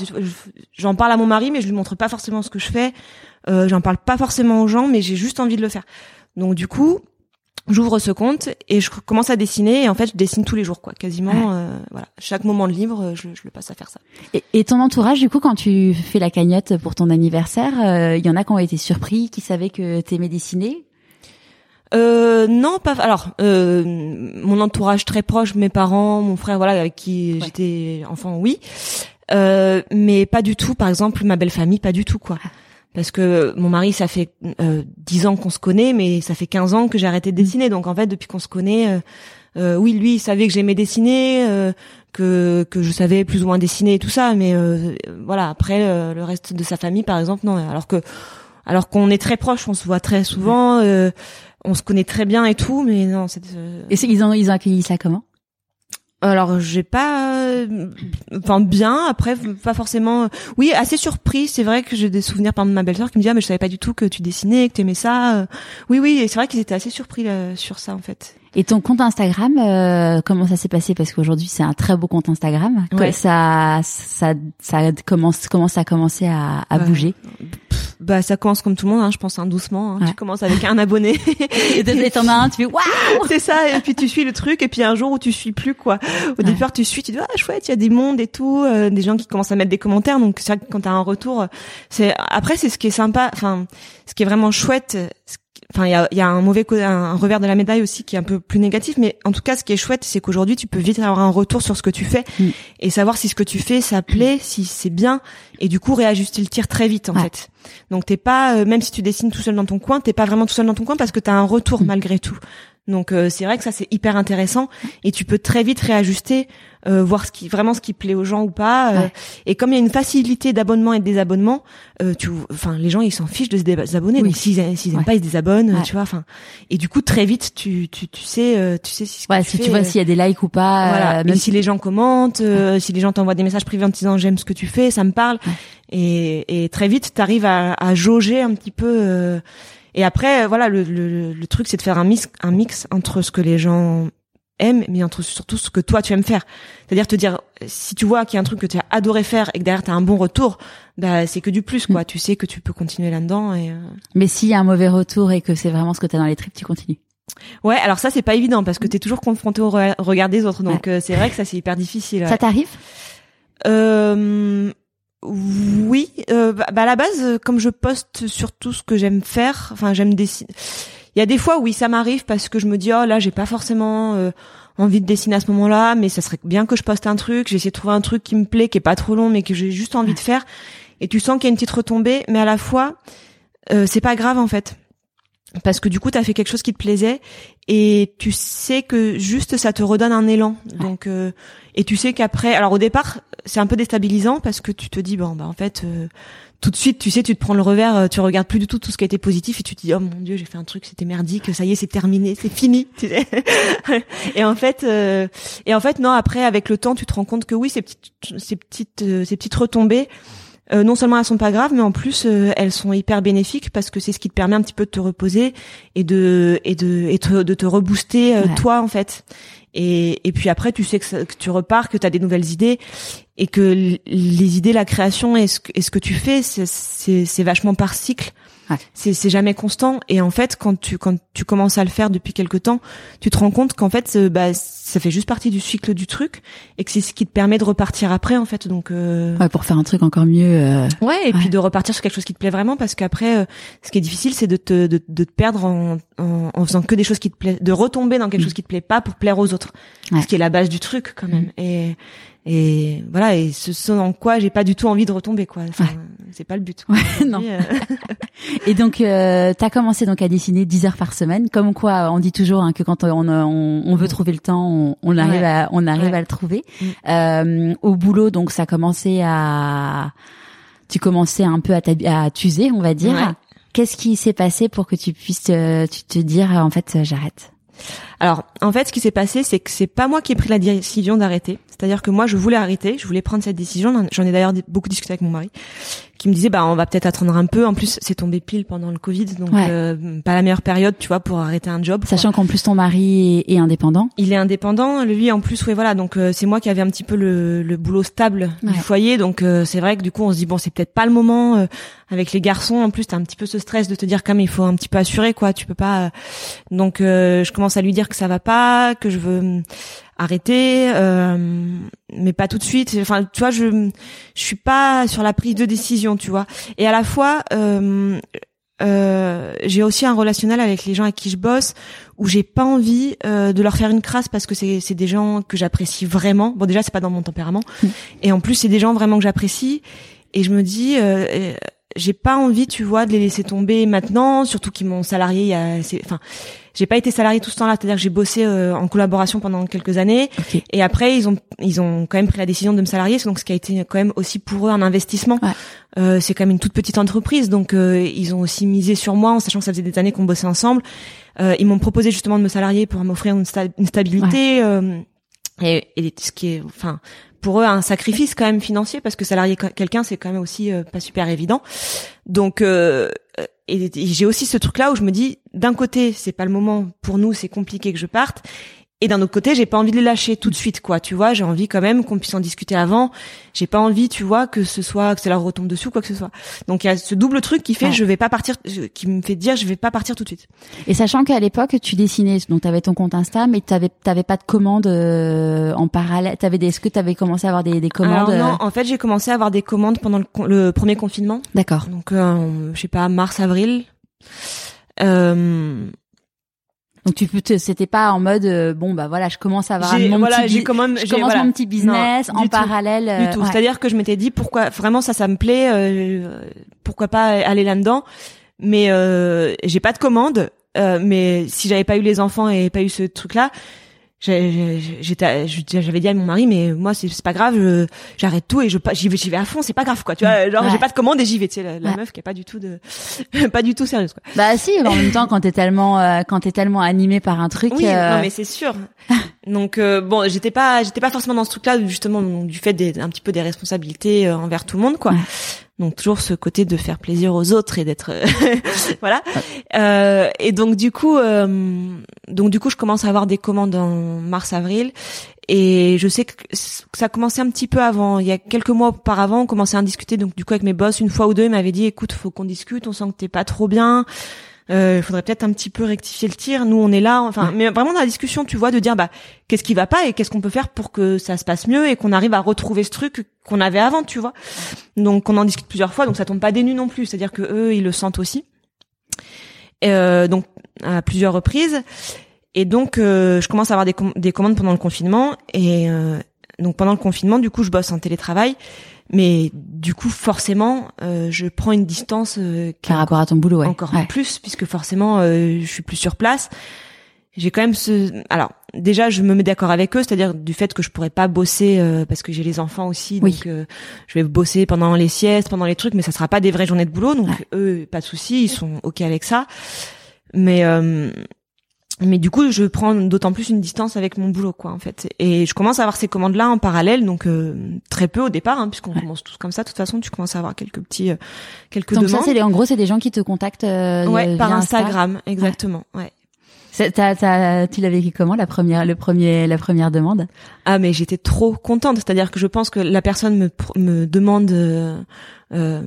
J'en parle à mon mari, mais je lui montre pas forcément ce que je fais. Euh, J'en parle pas forcément aux gens, mais j'ai juste envie de le faire. Donc, du coup, j'ouvre ce compte et je commence à dessiner et en fait je dessine tous les jours quoi quasiment euh, voilà. Chaque moment de libre je, je, le passe à faire ça. Et, et, ton entourage du coup quand tu fais la cagnotte pour ton anniversaire il euh, y en a qui ont été surpris qui savaient que t'aimais dessiner? Euh, non pas alors euh, mon entourage très proche mes parents mon frère voilà avec qui j'étais enfant oui. Euh, mais pas du tout par exemple ma belle famille pas du tout quoi. Ah parce que mon mari ça fait euh, 10 ans qu'on se connaît mais ça fait 15 ans que j'ai arrêté de dessiner. Donc en fait depuis qu'on se connaît euh, euh, oui lui il savait que j'aimais dessiner euh, que que je savais plus ou moins dessiner et tout ça. Mais euh, voilà après le reste de sa famille par exemple non. Alors que alors qu'on est très proches on se voit très souvent on se connaît très bien et tout mais non c'est et ils ont ils ont accueilli ça comment? Alors j'ai pas enfin bien. Après pas forcément oui assez surpris. C'est vrai que j'ai des souvenirs par ma belle-sœur qui me dit ah mais je savais pas du tout que tu dessinais que tu aimais ça oui oui c'est vrai qu'ils étaient assez surpris sur ça en fait. Et ton compte Instagram, euh, comment ça s'est passé? Parce qu'aujourd'hui, c'est un très beau compte Instagram. Ça, ça, ça commence, comment ça a commencé à, à bouger Bah, ça commence comme tout le monde, hein, je pense, hein, doucement. Hein. Tu commences avec un abonné. et t'en as un, tu fais waouh C'est ça. Et puis tu suis le truc. Et puis un jour où tu suis plus, quoi. Au départ, tu suis, tu dis ah chouette, il y a des mondes et tout, euh, des gens qui commencent à mettre des commentaires. Donc c'est vrai que quand t'as un retour, c'est après c'est ce qui est sympa. Enfin, ce qui est vraiment chouette enfin il y a, y a un mauvais un revers de la médaille aussi qui est un peu plus négatif mais en tout cas ce qui est chouette c'est qu'aujourd'hui tu peux vite avoir un retour sur ce que tu fais Mm. et savoir si ce que tu fais ça plaît si c'est bien et du coup réajuster le tir très vite en Ouais. fait donc t'es pas euh, même si tu dessines tout seul dans ton coin t'es pas vraiment tout seul dans ton coin parce que t'as un retour Mm. malgré tout donc euh, c'est vrai que ça c'est hyper intéressant et tu peux très vite réajuster euh, voir ce qui vraiment ce qui plaît aux gens ou pas euh, Ouais. et comme il y a une facilité d'abonnement et de désabonnement euh, tu enfin les gens ils s'en fichent de se désabonner Oui. donc s'ils s'ils aiment Ouais. pas ils se désabonnent Ouais. tu vois enfin et du coup très vite tu tu tu sais euh, tu sais si ce que tu si fais, tu vois euh, s'il y a des likes ou pas, voilà euh, même si les gens commentent euh, si les gens t'envoient des messages privés en te disant j'aime ce que tu fais ça me parle Ouais. et et très vite t'arrives à à jauger un petit peu euh, et après euh, voilà le le, le truc c'est de faire un mix un mix entre ce que les gens aiment mais entre surtout ce que toi tu aimes faire c'est-à-dire te dire si tu vois qu'il y a un truc que tu as adoré faire et que derrière tu as un bon retour bah c'est que du plus Mm. quoi tu sais que tu peux continuer là-dedans et euh, Mais s'il y a un mauvais retour et que c'est vraiment ce que t'as dans les tripes, tu continues. ouais alors ça c'est pas évident parce que t'es toujours confronté au re- regard des autres donc euh, c'est vrai que ça c'est hyper difficile ouais. Ça t'arrive? Euh, oui, euh, bah, bah, à la base, euh, comme je poste sur tout ce que j'aime faire, enfin j'aime dessiner. Il y a des fois, oui, ça m'arrive parce que je me dis oh là, j'ai pas forcément euh, envie de dessiner à ce moment-là, mais ça serait bien que je poste un truc. J'ai essayé de trouver un truc qui me plaît, qui est pas trop long, mais que j'ai juste envie de faire. Et tu sens qu'il y a une petite retombée, mais à la fois, euh, c'est pas grave en fait. Parce que du coup, t'as fait quelque chose qui te plaisait et tu sais que juste ça te redonne un élan. Donc euh, et tu sais qu'après, alors au départ, c'est un peu déstabilisant parce que tu te dis bon bah en fait euh, tout de suite, tu sais, tu te prends le revers, euh, tu regardes plus du tout tout ce qui a été positif et tu te dis oh mon dieu, j'ai fait un truc, c'était merdique, ça y est, c'est terminé, c'est fini. tu sais. et en fait, euh, et en fait non, après avec le temps, tu te rends compte que oui, ces petites, ces petites, euh, ces petites retombées. Euh, non seulement elles sont pas graves, mais en plus euh, elles sont hyper bénéfiques parce que c'est ce qui te permet un petit peu de te reposer et de et de et te- de te rebooster euh, Ouais. toi en fait. Et et puis après tu sais que, ça- que tu repars, que tu as des nouvelles idées et que les idées, la création et ce que, et ce que tu fais, c'est c'est c'est vachement par cycle. Ouais. C'est jamais constant et en fait quand tu quand tu commences à le faire depuis quelque temps, tu te rends compte qu'en fait euh, bah ça fait juste partie du cycle du truc et que c'est ce qui te permet de repartir après en fait donc euh, Ouais, pour faire un truc encore mieux. euh, Ouais, et Ouais. puis de repartir sur quelque chose qui te plaît vraiment, parce qu'après, euh, ce qui est difficile, c'est de te, de, de te perdre en, en, en faisant que des choses qui te plaisent, de retomber dans quelque Mm. chose qui te plaît pas pour plaire aux autres, ce qui est la base du truc quand même. Et et voilà, et ce, ce dans quoi j'ai pas du tout envie de retomber, quoi. Enfin. C'est pas le but. Ouais, non. euh, Et donc, euh, t'as commencé donc à dessiner 10 heures par semaine. Comme quoi, on dit toujours hein, que quand on, on, on veut Mm. trouver le temps, on, on arrive Ouais. à on arrive Ouais. à le trouver. Mm. Euh, au boulot, donc ça commençait à tu commençais un peu à, t'user, on va dire. Qu'est-ce qui s'est passé pour que tu puisses euh, tu te dire en fait euh, j'arrête? Alors, en fait, ce qui s'est passé, c'est que c'est pas moi qui ai pris la décision d'arrêter. C'est-à-dire que moi, je voulais arrêter, je voulais prendre cette décision. J'en ai d'ailleurs beaucoup discuté avec mon mari, qui me disait, bah, on va peut-être attendre un peu. En plus, c'est tombé pile pendant le Covid, donc Ouais. euh, pas la meilleure période, tu vois, pour arrêter un job. Sachant qu'en plus ton mari est, est indépendant. Il est indépendant, lui en plus, ouais, voilà. Donc euh, c'est moi qui avais un petit peu le, le boulot stable Ouais. du foyer, donc euh, c'est vrai que du coup on se dit bon, c'est peut-être pas le moment. euh, avec les garçons, en plus, t'as un petit peu ce stress de te dire quand même il faut un petit peu assurer quoi. Tu peux pas. euh, Donc euh, je commence à lui dire que ça va pas, que je veux arrêter, euh, mais pas tout de suite. Enfin, tu vois, je je suis pas sur la prise de décision, tu vois. Et à la fois. Euh, euh, j'ai aussi un relationnel avec les gens avec qui je bosse où j'ai pas envie euh, de leur faire une crasse parce que c'est c'est des gens que j'apprécie vraiment. Bon déjà c'est pas dans mon tempérament Mm. et en plus c'est des gens vraiment que j'apprécie et je me dis euh, j'ai pas envie tu vois de les laisser tomber maintenant surtout qu'ils m'ont salarié il y a enfin j'ai pas été salarié tout ce temps-là c'est-à-dire que j'ai bossé euh, en collaboration pendant quelques années et après ils ont ils ont quand même pris la décision de me salarier donc ce qui a été quand même aussi pour eux un investissement Ouais. euh, c'est quand même une toute petite entreprise, donc euh, ils ont aussi misé sur moi en sachant que ça faisait des années qu'on bossait ensemble. Euh, ils m'ont proposé justement de me salarier pour m'offrir une, sta- une stabilité euh, et, et ce qui est, enfin, pour eux un sacrifice quand même financier parce que salarier quelqu'un c'est quand même aussi euh, pas super évident. Donc euh, et j'ai aussi ce truc là où je me dis d'un côté c'est pas le moment pour nous c'est compliqué que je parte et d'un autre côté, j'ai pas envie de les lâcher tout de suite, quoi. Tu vois, j'ai envie quand même qu'on puisse en discuter avant. J'ai pas envie, tu vois, que ce soit que ça leur retombe dessus, ou quoi que ce soit. Donc il y a ce double truc qui fait, Ouais. je vais pas partir, qui me fait dire, je vais pas partir tout de suite. Et sachant qu'à l'époque tu dessinais, donc t'avais ton compte Insta, mais t'avais t'avais pas de commandes euh, en parallèle. T'avais des, est-ce que t'avais commencé à avoir des, des commandes Alors non, euh, en fait, j'ai commencé à avoir des commandes pendant le, le premier confinement. D'accord. Donc, euh, je sais pas, mars, avril. Euh, donc tu peux, c'était pas en mode euh, bon bah voilà, je commence à avoir J'ai- mon voilà, petit, quand même- je commence voilà. mon petit business Non, en tout. parallèle. euh, du tout. ouais. C'est-à-dire que je m'étais dit pourquoi vraiment ça, ça me plaît, euh, pourquoi pas aller là-dedans. Mais euh, j'ai pas de commande. euh, mais si j'avais pas eu les enfants et pas eu ce truc-là, j'étais, j'avais dit à mon mari, mais moi c'est pas grave, j'arrête tout et je pas- j'y vais, j'y vais à fond, c'est pas grave quoi. Tu vois, genre Ouais. j'ai pas de commande et j'y vais. Tu sais, la, la Ouais. meuf qui est pas du tout de, pas du tout sérieuse quoi. Bah si, en même temps quand t'es tellement euh, quand t'es tellement animé par un truc. Oui, euh, non mais c'est sûr. Donc euh, bon, j'étais pas j'étais pas forcément dans ce truc-là justement du fait des un petit peu des responsabilités euh, envers tout le monde quoi. Ouais. Donc toujours ce côté de faire plaisir aux autres et d'être voilà. Euh, et donc du coup euh, donc du coup je commence à avoir des commandes en mars avril et je sais que ça commençait un petit peu avant. Il y a quelques mois auparavant, on commençait à en discuter. Donc du coup avec mes boss, une fois ou deux, ils m'avaient dit écoute, faut qu'on discute. On sent que t'es pas trop bien. Euh, Il faudrait peut-être un petit peu rectifier le tir. Nous, on est là. Enfin, mais vraiment dans la discussion, tu vois, de dire bah qu'est-ce qui va pas et qu'est-ce qu'on peut faire pour que ça se passe mieux et qu'on arrive à retrouver ce truc qu'on avait avant, tu vois. Donc on en discute plusieurs fois. Donc ça tombe pas des nues non plus. C'est-à-dire que eux, ils le sentent aussi. Euh, donc à plusieurs reprises. Et donc euh, je commence à avoir des, com- des commandes pendant le confinement et euh, donc pendant le confinement, du coup, je bosse en télétravail. Mais du coup, forcément, euh, je prends une distance euh, par rapport à ton boulot, ouais. encore Ouais. plus puisque forcément euh, je suis plus sur place. J'ai quand même ce alors déjà je me mets d'accord avec eux, c'est-à-dire du fait que je pourrais pas bosser euh, parce que j'ai les enfants aussi Oui. donc euh, je vais bosser pendant les siestes, pendant les trucs mais ça sera pas des vraies journées de boulot donc eux pas de souci, ils sont OK avec ça. Mais euh, mais du coup, je prends d'autant plus une distance avec mon boulot, quoi, en fait. Et je commence à avoir ces commandes-là en parallèle, donc euh, très peu au départ, hein, puisqu'on Ouais. commence tous comme ça. De toute façon, tu commences à avoir quelques petits, euh, quelques Donc ça demandes. c'est les- en gros c'est des gens qui te contactent euh, Ouais, par. Instagram, exactement. Ouais. C'est- T'as, t'as, tu l'as vécu comment la première, le premier, la première demande? Ah, mais j'étais trop contente. C'est-à-dire que je pense que la personne me me demande euh,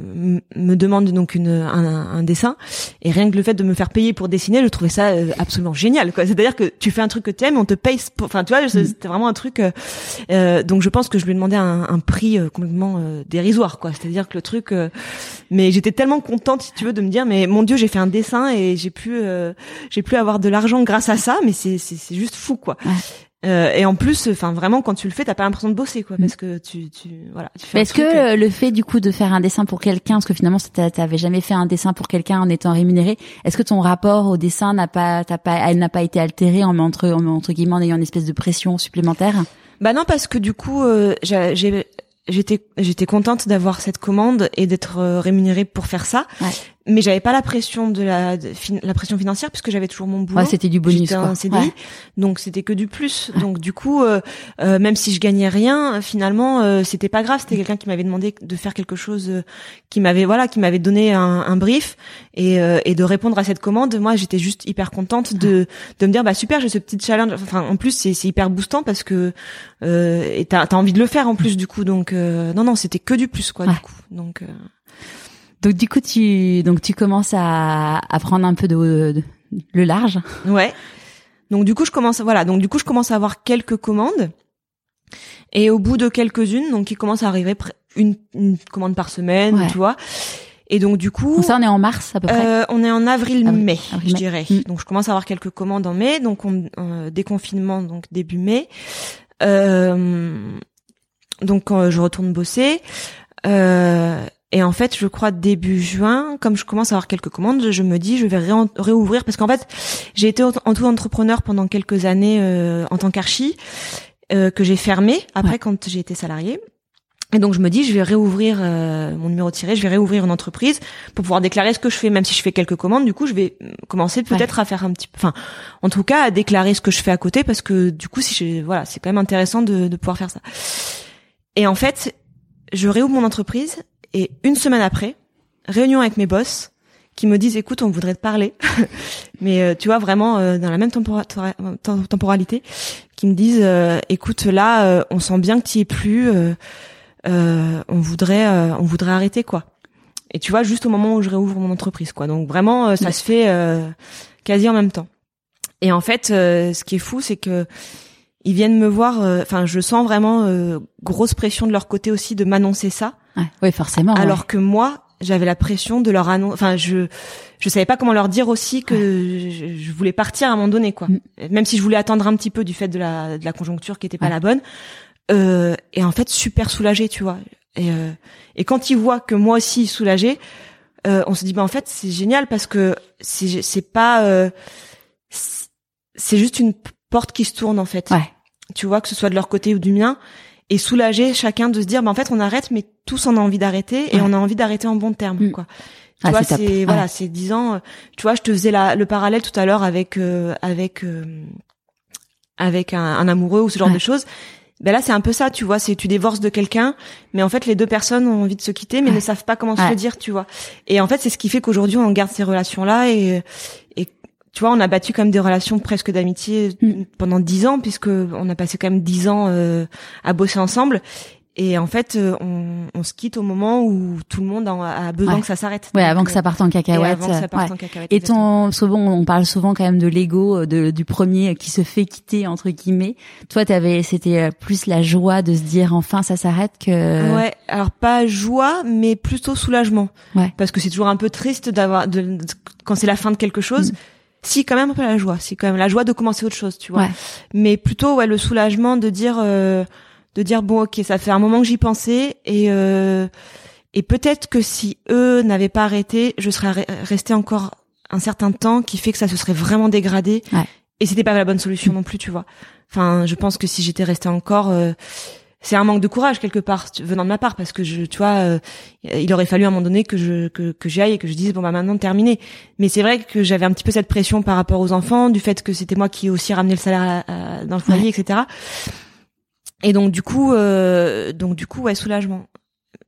me demande donc une un, un dessin et rien que le fait de me faire payer pour dessiner, je trouvais ça euh, absolument génial. Quoi. C'est-à-dire que tu fais un truc que tu aimes, on te paye. Enfin, tu vois, c'est- c'était vraiment un truc. euh, euh, donc je pense que je lui ai demandé un, un prix complètement dérisoire. Quoi. C'est-à-dire que le truc. euh, mais j'étais tellement contente, si tu veux, de me dire, mais mon Dieu, j'ai fait un dessin et j'ai pu euh, j'ai pu avoir de l'argent grâce à ça. Mais c'est c'est c'est juste fou, quoi. Euh, et en plus, enfin vraiment, quand tu le fais, t'as pas l'impression de bosser, quoi, parce que tu, tu, voilà. Tu Est-ce que euh, le fait du coup de faire un dessin pour quelqu'un, parce que finalement t'avais jamais fait un dessin pour quelqu'un en étant rémunéré, est-ce que ton rapport au dessin n'a pas, t'as pas, elle n'a pas été altérée en entre, en- entre guillemets en ayant une espèce de pression supplémentaire? Bah non, parce que du coup, euh, j'ai j'étais j'étais contente d'avoir cette commande et d'être euh, rémunérée pour faire ça. Ouais. Mais j'avais pas la pression de la de fin- la pression financière puisque j'avais toujours mon boulot. Ouais, c'était du bonus quoi. en CDI, Ouais. donc c'était que du plus. Donc du coup, euh, euh, même si je gagnais rien, finalement, euh, c'était pas grave. C'était quelqu'un qui m'avait demandé de faire quelque chose, euh, qui m'avait voilà, qui m'avait donné un, un brief et, euh, et de répondre à cette commande. Moi, j'étais juste hyper contente de de me dire bah super, j'ai ce petit challenge. Enfin, en plus, c'est c'est hyper boostant parce que euh, et t'as t'as envie de le faire en plus du coup. Donc euh, non non, c'était que du plus quoi du coup. Donc euh, Donc du coup tu, donc tu commences à, à prendre un peu de, de- le large. Ouais. Donc du coup je commence voilà donc du coup je commence à avoir quelques commandes et au bout de quelques-unes donc il commence à arriver une, une commande par semaine Ouais. tu vois et donc du coup Donc ça on est en mars à peu près. euh, on est en avril Avril- mai avril, je mai. dirais Mm. donc je commence à avoir quelques commandes en mai donc on euh, déconfinement donc début mai euh, donc euh, je retourne bosser euh, et en fait, je crois début juin, comme je commence à avoir quelques commandes, je me dis je vais réouvrir parce qu'en fait, j'ai été en tout entrepreneur pendant quelques années euh, en tant qu'archi euh, que j'ai fermé après Ouais. quand j'ai été salarié. Et donc je me dis je vais réouvrir euh, mon numéro tiré, je vais réouvrir une entreprise pour pouvoir déclarer ce que je fais même si je fais quelques commandes, du coup, je vais commencer peut-être à faire un petit enfin en tout cas à déclarer ce que je fais à côté parce que du coup si j'ai voilà, c'est quand même intéressant de de pouvoir faire ça. Et en fait, je réouvre mon entreprise et une semaine après, réunion avec mes boss qui me disent écoute, on voudrait te parler, mais euh, tu vois vraiment euh, dans la même tempora- tem- temporalité, qui me disent euh, écoute là, euh, on sent bien que tu es plus, euh, euh, on voudrait, euh, on voudrait arrêter quoi. Et tu vois juste au moment où je réouvre mon entreprise quoi. Donc vraiment, euh, ça se fait euh, quasi en même temps. Et en fait, euh, ce qui est fou, c'est que ils viennent me voir. euh, Enfin, je sens vraiment euh, grosse pression de leur côté aussi de m'annoncer ça. Ouais. Oui forcément. ouais. Alors que moi, j'avais la pression de leur annoncer. Enfin, je je savais pas comment leur dire aussi que je, je, voulais partir à un moment donné, quoi. Mm. Même si je voulais attendre un petit peu du fait de la de la conjoncture qui était pas la bonne. Euh, et en fait, super soulagée, tu vois. Et euh, et quand ils voient que moi aussi soulagée, euh, on se dit bah en fait c'est génial parce que c'est c'est pas euh, c'est juste une porte qui se tourne en fait. Ouais. Tu vois que ce soit de leur côté ou du mien et soulager chacun de se dire bah en fait on arrête mais tous on a envie d'arrêter et on a envie d'arrêter en bon terme mm. quoi. Tu ah, vois c'est voilà c'est dix ans euh, tu vois je te faisais la, le parallèle tout à l'heure avec euh, avec avec un, un, amoureux ou ce genre de choses. Ben là c'est un peu ça tu vois c'est tu divorces de quelqu'un mais en fait les deux personnes ont envie de se quitter mais ne savent pas comment se le dire tu vois. Et en fait c'est ce qui fait qu'aujourd'hui on garde ces relations là et et tu vois on a battu quand même des relations presque d'amitié mm. pendant dix ans puisque on a passé quand même dix ans euh, à bosser ensemble et en fait, euh, on, on, se quitte au moment où tout le monde a besoin que ça s'arrête. Ouais, avant que ça parte en cacahuète. Et avant que ça parte en cacahuète. Et ton, souvent, on parle souvent quand même de l'ego, euh, de, du premier qui se fait quitter entre guillemets. Toi, t'avais, c'était euh, plus la joie de se dire enfin ça s'arrête que. Ouais, alors pas joie, mais plutôt soulagement. Ouais. Parce que c'est toujours un peu triste d'avoir, de, quand c'est la fin de quelque chose. Mm. Si quand même un peu la joie, si quand même la joie de commencer autre chose, tu vois. Ouais. Mais plutôt ouais le soulagement de dire. Euh, de dire bon ok ça fait un moment que j'y pensais et euh, et peut-être que si eux n'avaient pas arrêté je serais resté encore un certain temps qui fait que ça se serait vraiment dégradé ouais. et c'était pas la bonne solution non plus tu vois enfin je pense que si j'étais resté encore euh, c'est un manque de courage quelque part venant de ma part parce que je tu vois euh, il aurait fallu à un moment donné que je que, que j'y aille et que je dise bon bah maintenant terminé. Mais c'est vrai que j'avais un petit peu cette pression par rapport aux enfants du fait que c'était moi qui aussi ramené le salaire dans le foyer etc et donc du coup, euh, donc du coup, ouais, soulagement.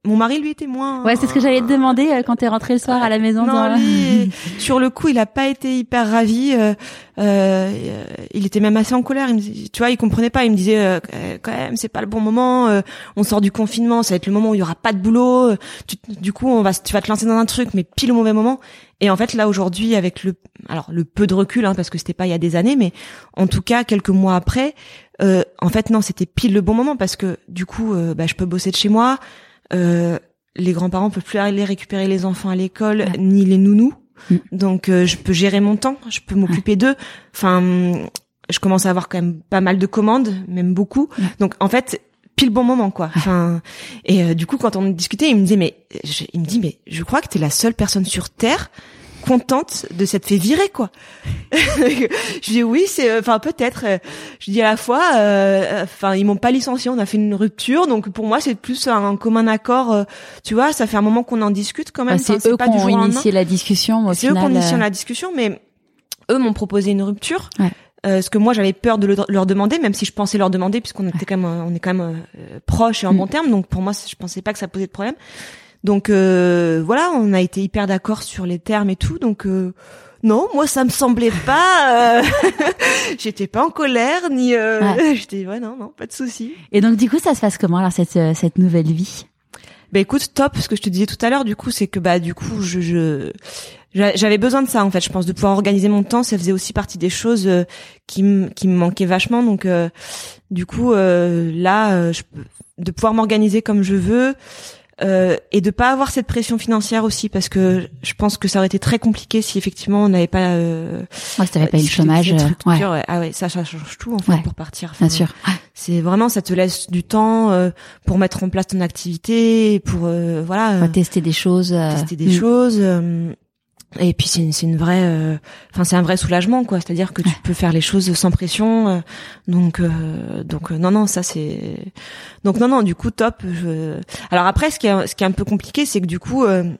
Mon mari, lui, était moins. Ouais, c'est ce que j'allais te demander euh, quand t'es rentré le soir à la maison. Non, lui, sur le coup, il a pas été hyper ravi. Euh, euh, il était même assez en colère. Il me, tu vois, il comprenait pas. Il me disait euh, quand même, c'est pas le bon moment. Euh, on sort du confinement, ça va être le moment où il y aura pas de boulot. Tu, du coup, on va, tu vas te lancer dans un truc, mais pile au mauvais moment. Et en fait, là aujourd'hui, avec le, alors le peu de recul, hein, parce que c'était pas il y a des années, mais en tout cas quelques mois après, euh, en fait non, c'était pile le bon moment parce que du coup, euh, bah, je peux bosser de chez moi. Euh, les grands-parents peuvent plus aller récupérer les enfants à l'école ni les nounous. Mm. Donc euh, je peux gérer mon temps, je peux m'occuper d'eux. Enfin, je commence à avoir quand même pas mal de commandes, même beaucoup. Donc en fait, pile bon moment quoi. Enfin et du coup quand on discutait, il me disait mais il me dit mais je crois que tu es la seule personne sur terre contente de s'être fait virer quoi. je dis oui, c'est euh, enfin peut-être euh, je dis à la fois euh, enfin ils m'ont pas licencié, on a fait une rupture donc pour moi c'est plus un commun accord tu vois, ça fait un moment qu'on en discute quand même, c'est eux qui ont initié la discussion C'est eux qui ont initié la discussion mais eux m'ont proposé une rupture. Ouais. ce que moi j'avais peur de leur demander, même si je pensais leur demander, puisqu'on était quand même, on est quand même proches et en mm. bon terme, donc pour moi je pensais pas que ça posait de problème. Donc euh, voilà, on a été hyper d'accord sur les termes et tout. Donc euh, non, moi ça me semblait pas. Euh, j'étais pas en colère ni. J'étais ouais non non pas de souci. Et donc du coup ça se passe comment alors cette cette nouvelle vie? Bah écoute top, ce que je te disais tout à l'heure du coup c'est que bah du coup je, je j'avais besoin de ça en fait je pense de pouvoir organiser mon temps ça faisait aussi partie des choses qui me qui me manquaient vachement donc du coup là je, de pouvoir m'organiser comme je veux euh, et de pas avoir cette pression financière aussi parce que je pense que ça aurait été très compliqué si effectivement on n'avait pas euh, ouais, si pas eu le chômage ouais. ouais. ah ouais ça, ça change tout en fait pour partir bien sûr c'est vraiment ça te laisse du temps euh, pour mettre en place ton activité pour euh, voilà euh, tester des choses tester des choses et puis c'est une, c'est une vraie, euh, enfin c'est un vrai soulagement quoi. C'est-à-dire que tu peux faire les choses sans pression. Euh, donc euh, donc non non ça c'est donc non non du coup top. Je... Alors après ce qui est ce qui est un peu compliqué c'est que du coup euh,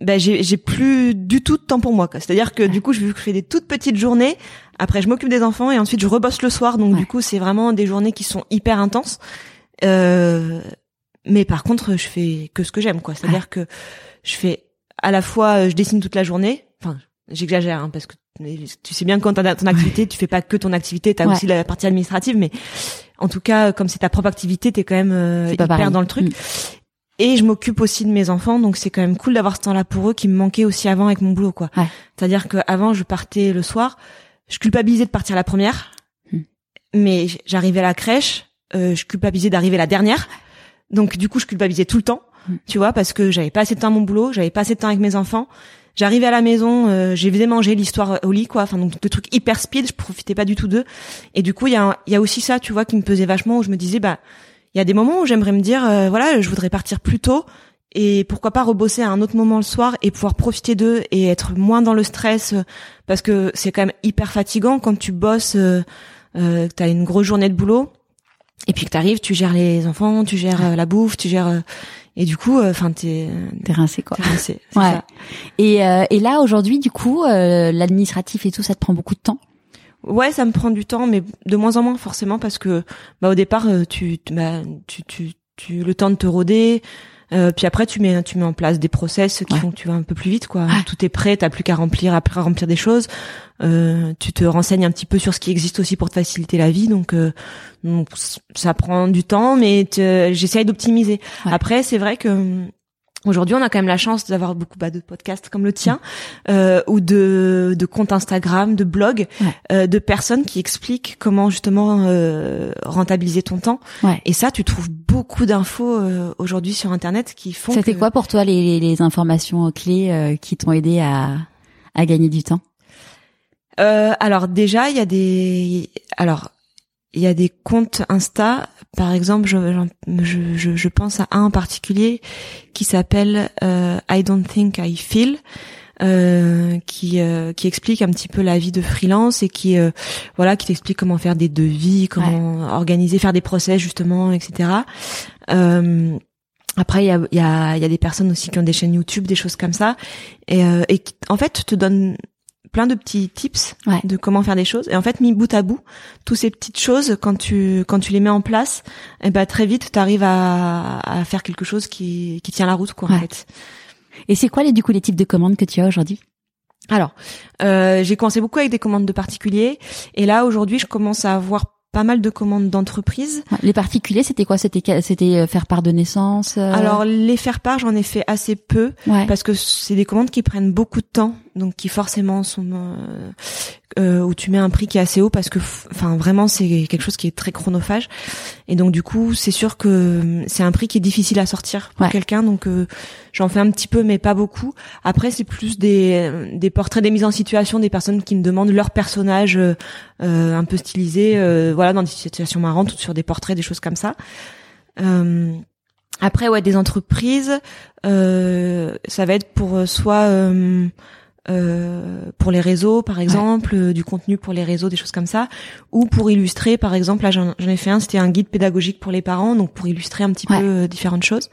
ben j'ai j'ai plus du tout de temps pour moi quoi. C'est-à-dire que du coup je fais des toutes petites journées. Après je m'occupe des enfants et ensuite je rebosse le soir. Donc du coup c'est vraiment des journées qui sont hyper intenses. Euh, mais par contre, je fais que ce que j'aime, quoi. C'est-à-dire que je fais à la fois, je dessine toute la journée. Enfin, j'exagère, hein, parce que tu sais bien que quand t'as ton activité, tu fais pas que ton activité, t'as as aussi la partie administrative, mais en tout cas, comme c'est ta propre activité, t'es quand même euh, hyper dans le truc. Mm. Et je m'occupe aussi de mes enfants, donc c'est quand même cool d'avoir ce temps-là pour eux qui me manquait aussi avant avec mon boulot, quoi. C'est-à-dire qu'avant, je partais le soir, je culpabilisais de partir la première, mm. mais j'arrivais à la crèche, euh, je culpabilisais d'arriver la dernière Donc du coup, je culpabilisais tout le temps, mm. tu vois, parce que j'avais pas assez de temps à mon boulot, j'avais pas assez de temps avec mes enfants. J'arrivais à la maison, euh, j'ai mangé l'histoire au lit, quoi. Enfin, donc des trucs hyper speed, je profitais pas du tout d'eux. Et du coup, il y a, y a aussi ça, tu vois, qui me pesait vachement, où je me disais, bah, il y a des moments où j'aimerais me dire, euh, voilà, je voudrais partir plus tôt, et pourquoi pas rebosser à un autre moment le soir et pouvoir profiter d'eux et être moins dans le stress, euh, parce que c'est quand même hyper fatigant quand tu bosses, euh, euh, t'as une grosse journée de boulot, et puis que t'arrives, tu gères les enfants, tu gères la bouffe, tu gères et du coup, enfin, euh, t'es t'es rincé quoi. T'es rincé. Ouais. Ça. Et euh, et là aujourd'hui, du coup, euh, l'administratif et tout, ça te prend beaucoup de temps? Ouais, ça me prend du temps, mais de moins en moins forcément parce que bah au départ, tu bah, tu tu tu le temps de te roder. Euh, puis après, tu mets, tu mets en place des process qui font que tu vas un peu plus vite, quoi. Tout est prêt, t'as plus qu'à remplir, après à remplir des choses. Euh, tu te renseignes un petit peu sur ce qui existe aussi pour te faciliter la vie, donc, euh, donc ça prend du temps, mais j'essaye d'optimiser. Après, c'est vrai que Aujourd'hui, on a quand même la chance d'avoir beaucoup bah, de podcasts comme le tien, euh, ou de, de comptes Instagram, de blogs, euh, de personnes qui expliquent comment justement euh, rentabiliser ton temps. Ouais. Et ça, tu trouves beaucoup d'infos euh, aujourd'hui sur Internet qui font. C'était quoi pour toi les, les informations clés euh, qui t'ont aidé à, à gagner du temps? Euh, Alors déjà, il y a des alors il y a des comptes Insta par exemple, je, je, je, pense à un en particulier qui s'appelle euh, I Don't Think I Feel. Euh, qui euh, qui explique un petit peu la vie de freelance et qui euh, voilà qui t'explique comment faire des devis, comment organiser, faire des procès justement, etc. Euh, après il y a il y a il y a des personnes aussi qui ont des chaînes YouTube, des choses comme ça et et en fait te donne plein de petits tips de comment faire des choses. Et en fait, mis bout à bout, toutes ces petites choses, quand tu quand tu les mets en place, et eh ben très vite, tu arrives à, à faire quelque chose qui, qui tient la route, quoi. En fait. Et c'est quoi les du coup les types de commandes que tu as aujourd'hui? Alors, euh, j'ai commencé beaucoup avec des commandes de particuliers, et là aujourd'hui, je commence à avoir pas mal de commandes d'entreprise. Les particuliers, c'était quoi? C'était c'était euh, faire part de naissance euh? Alors les faire part, j'en ai fait assez peu parce que c'est des commandes qui prennent beaucoup de temps, donc qui forcément sont euh, euh, où tu mets un prix qui est assez haut parce que enfin vraiment c'est quelque chose qui est très chronophage. Et donc du coup c'est sûr que c'est un prix qui est difficile à sortir pour quelqu'un. Donc euh, j'en fais un petit peu mais pas beaucoup. Après c'est plus des des portraits des mises en situation des personnes qui me demandent leur personnage euh, un peu stylisé voilà dans des situations marrantes ou sur des portraits des choses comme ça. Après ouais des entreprises ça va être pour soit euh, pour les réseaux, par exemple, euh, du contenu pour les réseaux, des choses comme ça, ou pour illustrer, par exemple, là j'en ai fait un, c'était un guide pédagogique pour les parents, donc pour illustrer un petit peu euh, différentes choses.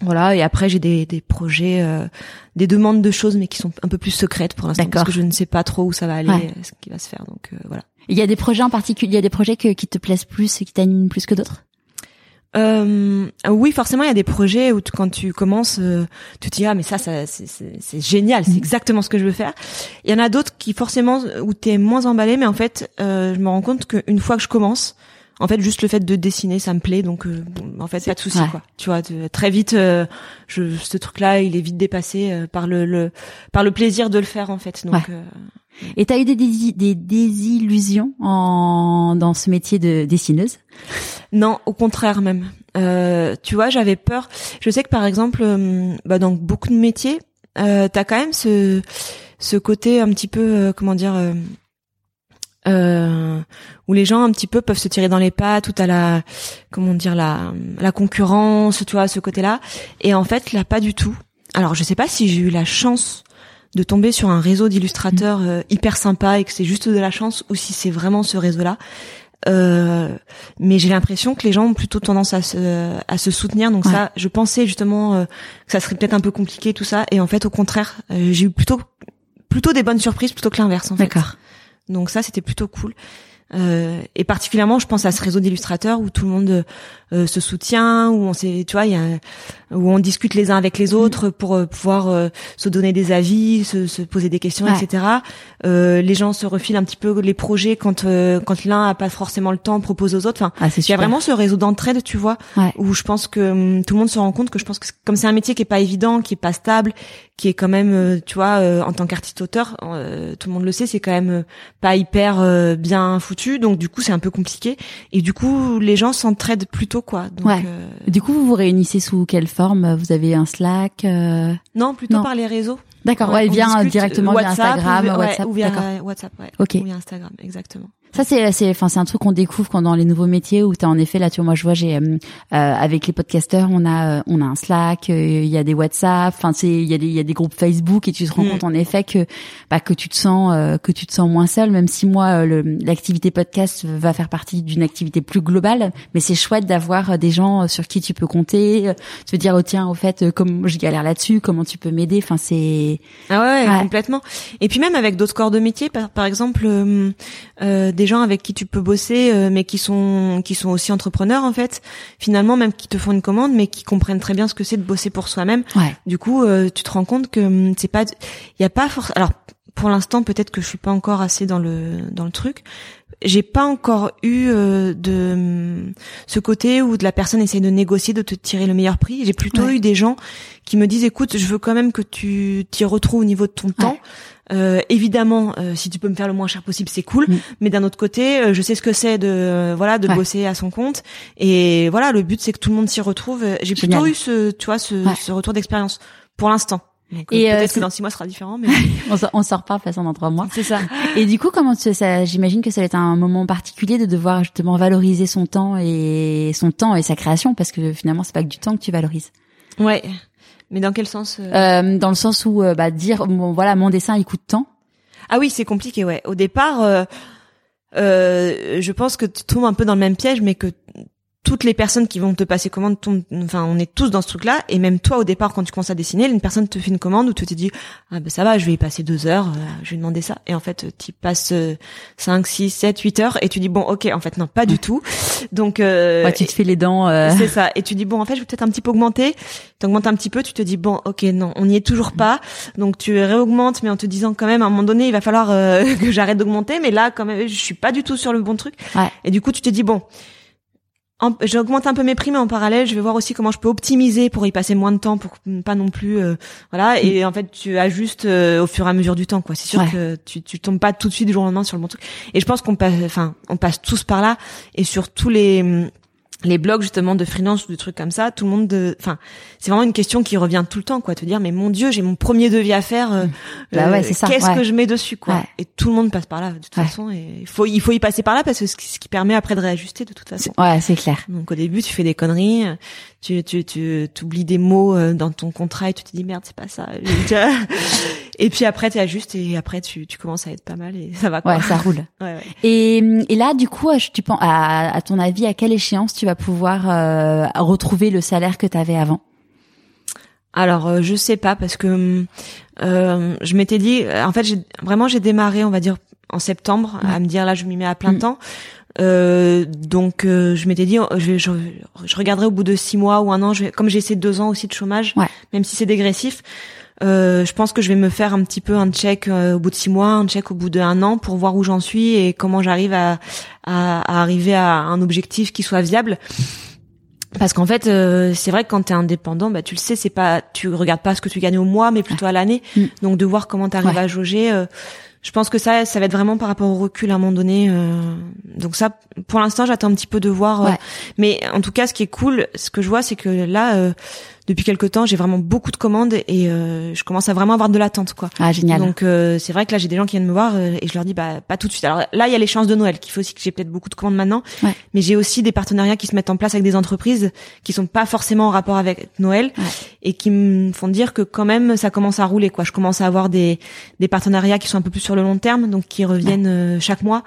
voilà, et après j'ai des, des projets, des demandes de choses, mais qui sont un peu plus secrètes pour l'instant, parce que je ne sais pas trop où ça va aller, ce qui va se faire, donc voilà. Il y a des projets en particulier, il y a des projets qui te plaisent plus et qui t'animent plus que d'autres? Euh, oui, forcément, il y a des projets où quand tu commences, euh, tu te dis ah mais ça, ça c'est génial, c'est mm. exactement ce que je veux faire. Il y en a d'autres qui forcément où t'es moins emballé, mais en fait, euh, je me rends compte qu'une fois que je commence, en fait, juste le fait de dessiner, ça me plaît, donc euh, en fait, pas de souci quoi. Tu vois, très vite, euh, je, ce truc-là, il est vite dépassé par le, le, par le plaisir de le faire en fait. Donc et t'as eu des, des, désillusions en, dans ce métier de dessineuse? Non, au contraire même. Euh, tu vois, j'avais peur. Je sais que par exemple, euh, bah, dans beaucoup de métiers, euh, t'as quand même ce, ce côté un petit peu, euh, comment dire, où les gens un petit peu peuvent se tirer dans les pattes, tout à la, comment dire, la, la concurrence, tu vois, ce côté-là. Et en fait, là, pas du tout. Alors, je sais pas si j'ai eu la chance de tomber sur un réseau d'illustrateurs mm. euh, hyper sympa et que c'est juste de la chance ou si c'est vraiment ce réseau-là. Euh, mais j'ai l'impression que les gens ont plutôt tendance à se, à se soutenir. Donc ça, je pensais justement euh, que ça serait peut-être un peu compliqué tout ça. Et en fait, au contraire, euh, j'ai eu plutôt plutôt des bonnes surprises plutôt que l'inverse. En fait. D'accord. Donc ça, c'était plutôt cool. Euh, et particulièrement, je pense à ce réseau d'illustrateurs où tout le monde euh, se soutient, où on sait, tu vois, il y a où on discute les uns avec les autres pour euh, pouvoir euh, se donner des avis, se, se poser des questions, Ouais. etc. Euh, les gens se refilent un petit peu les projets quand euh, quand l'un a pas forcément le temps, propose aux autres. Enfin, Ah, c'est il y a vraiment ce réseau d'entraide, tu vois, Ouais. où je pense que hum, tout le monde se rend compte que je pense que comme c'est un métier qui est pas évident, qui est pas stable, qui est quand même, euh, tu vois, euh, en tant qu'artiste-auteur, euh, tout le monde le sait, c'est quand même pas hyper bien foutu, donc du coup c'est un peu compliqué. Et du coup les gens s'entraident plutôt quoi. Donc, Ouais. Du coup, vous vous réunissez sous quelle forme Vous avez un Slack euh, non, plutôt Non. par les réseaux. D'accord, ouais, on vient directement euh, via WhatsApp, Instagram, ou, ouais, WhatsApp. ou via. WhatsApp, ouais. Ok. Ou via Instagram, exactement. Ça c'est c'est enfin c'est un truc qu'on découvre quand dans les nouveaux métiers où t'as en effet là tu vois moi je vois j'ai euh, euh, avec les podcasteurs on a euh, on a un Slack euh, il y a des WhatsApp enfin c'est il y a des il y a des groupes Facebook et tu te rends Mm. compte en effet que bah que tu te sens que tu te sens moins seul même si moi l'activité podcast va faire partie d'une activité plus globale mais c'est chouette d'avoir des gens sur qui tu peux compter euh, te dire oh tiens au fait comme je galère là-dessus comment tu peux m'aider enfin c'est Ah ouais, Ouais. complètement. Et puis même avec d'autres corps de métier, par, par exemple, euh, euh, des gens avec qui tu peux bosser, euh, mais qui sont qui sont aussi entrepreneurs en fait. Finalement, même qui te font une commande, mais qui comprennent très bien ce que c'est de bosser pour soi-même. ouais Du coup, euh, tu te rends compte que hum, c'est pas, il y a pas force. Alors pour l'instant, peut-être que je suis pas encore assez dans le dans le truc. J'ai pas encore eu euh, de hum, ce côté où de la personne essaye de négocier, de te tirer le meilleur prix. J'ai plutôt Ouais. eu des gens qui me disent écoute, je veux quand même que tu t'y retrouves au niveau de ton temps. Euh, évidemment, euh, si tu peux me faire le moins cher possible, c'est cool. Mm. Mais d'un autre côté, euh, je sais ce que c'est de euh, voilà de Ouais. bosser à son compte. Et voilà, le but c'est que tout le monde s'y retrouve. J'ai plutôt eu ce tu vois ce, ce retour d'expérience pour l'instant. Donc, euh, Et, euh, peut-être c'est- que dans six mois ce sera différent, mais on s'en- on s'en reparle de toute façon dans trois mois c'est ça. Et du coup, comment tu, ça, j'imagine que ça va être un moment particulier de devoir justement valoriser son temps et son temps et sa création, parce que finalement, c'est pas que du temps que tu valorises. Ouais. Mais dans quel sens euh Euh, dans le sens où, euh, bah, dire, bon, voilà, mon dessin, il coûte tant. Ah oui, c'est compliqué, ouais. Au départ, euh, euh, je pense que tu tombes un peu dans le même piège, mais que toutes les personnes qui vont te passer commande enfin, on est tous dans ce truc-là, et même toi, au départ, quand tu commences à dessiner, une personne te fait une commande où tu te dis, ah ben ça va, je vais y passer deux heures, euh, je vais demander ça, et en fait, tu passes euh, cinq, six, sept, huit heures, et tu dis, bon, ok, en fait, non, pas du tout. Donc, euh, Ouais, tu te fais les dents. euh, c'est ça. Et tu dis bon, en fait, je vais peut-être un petit peu augmenter. Tu augmentes un petit peu, tu te dis bon, ok, non, on n'y est toujours pas. Donc tu réaugmentes, mais en te disant quand même, à un moment donné, il va falloir euh, que j'arrête d'augmenter. Mais là, quand même, je suis pas du tout sur le bon truc. Ouais. Et du coup, tu te dis bon. En- J'augmente un peu mes prix, mais en parallèle, je vais voir aussi comment je peux optimiser pour y passer moins de temps, pour pas non plus, euh, voilà. Et en fait, tu ajustes euh, au fur et à mesure du temps, quoi. C'est sûr Ouais. que tu, tu tombes pas tout de suite du jour au lendemain sur le bon truc. Et je pense qu'on passe, enfin, on passe tous par là. Et sur tous les les blogs justement de freelance ou des trucs comme ça, tout le monde, de- enfin, c'est vraiment une question qui revient tout le temps, quoi. Te dire, mais mon Dieu, j'ai mon premier devis à faire. euh, Bah ouais, c'est ça, Qu'est-ce ouais. que je mets dessus, quoi Ouais. Et tout le monde passe par là, de toute Ouais. façon. Et il faut, il faut y passer par là parce que c'est ce qui- ce qui permet après de réajuster, de toute façon. Ouais, c'est clair. Donc au début, tu fais des conneries, euh, tu tu tu oublies des mots euh, dans ton contrat et tu te dis merde, c'est pas ça. Et puis après, tu ajustes et après tu tu commences à être pas mal et ça va quoi. Ouais, ça roule. Ouais, ouais. Et, et là, du coup, tu penses, à, à ton avis, à quelle échéance tu vas pouvoir euh, retrouver le salaire que tu avais avant Alors euh, je sais pas parce que euh, je m'étais dit en fait j'ai vraiment j'ai démarré on va dire en septembre à me dire là je m'y mets à plein Mm. temps. Euh, donc euh, je m'étais dit je, je, je regarderai au bout de six mois ou un an je comme j'ai ces deux ans aussi de chômage Ouais. même si c'est dégressif euh, je pense que je vais me faire un petit peu un check euh, au bout de six mois un check au bout d'un an pour voir où j'en suis et comment j'arrive à, à, à arriver à un objectif qui soit viable parce qu'en fait, euh, c'est vrai que quand t'es indépendant, bah tu le sais, c'est pas, tu regardes pas ce que tu gagnes au mois, mais plutôt à l'année. Mm. Donc de voir comment t'arrives Ouais. à jauger, euh, je pense que ça, ça va être vraiment par rapport au recul à un moment donné. euh, donc ça, pour l'instant, j'attends un petit peu de voir. Ouais. mais en tout cas, ce qui est cool, ce que je vois, c'est que là, euh, depuis quelque temps, j'ai vraiment beaucoup de commandes et euh, je commence à vraiment avoir de l'attente, quoi. Ah, génial. Donc euh, c'est vrai que là j'ai des gens qui viennent me voir euh, et je leur dis bah pas tout de suite. Alors là il y a les chances de Noël qui fait aussi que j'ai peut-être beaucoup de commandes maintenant, Ouais. mais j'ai aussi des partenariats qui se mettent en place avec des entreprises qui sont pas forcément en rapport avec Noël Ouais. et qui me font dire que quand même ça commence à rouler quoi. Je commence à avoir des des partenariats qui sont un peu plus sur le long terme donc qui reviennent euh, chaque mois.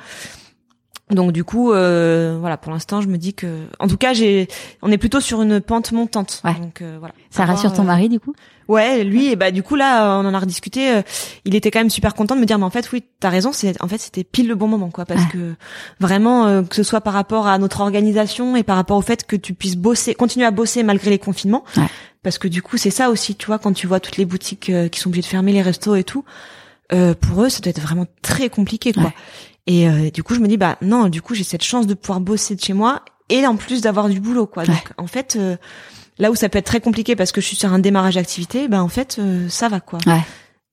Donc du coup, euh, voilà, pour l'instant, je me dis que, en tout cas, j'ai, on est plutôt sur une pente montante. Ouais. Donc euh, voilà. Ça rassure ton euh, mari du coup? Ouais, lui, et bah du coup là, on en a rediscuté. euh, il était quand même super content de me dire, mais en fait, oui, t'as raison. C'est en fait, c'était pile le bon moment, quoi, parce Ouais. que vraiment, euh, que ce soit par rapport à notre organisation et par rapport au fait que tu puisses bosser, continuer à bosser malgré les confinements, Ouais. parce que du coup, c'est ça aussi, tu vois, quand tu vois toutes les boutiques qui sont obligées de fermer, les restos et tout, euh, pour eux, ça doit être vraiment très compliqué, quoi. Ouais. Et euh, du coup, je me dis, bah non, du coup, j'ai cette chance de pouvoir bosser de chez moi et en plus d'avoir du boulot, quoi. Donc, en fait, euh, là où ça peut être très compliqué parce que je suis sur un démarrage d'activité, bah en fait, euh, ça va, quoi. Ouais.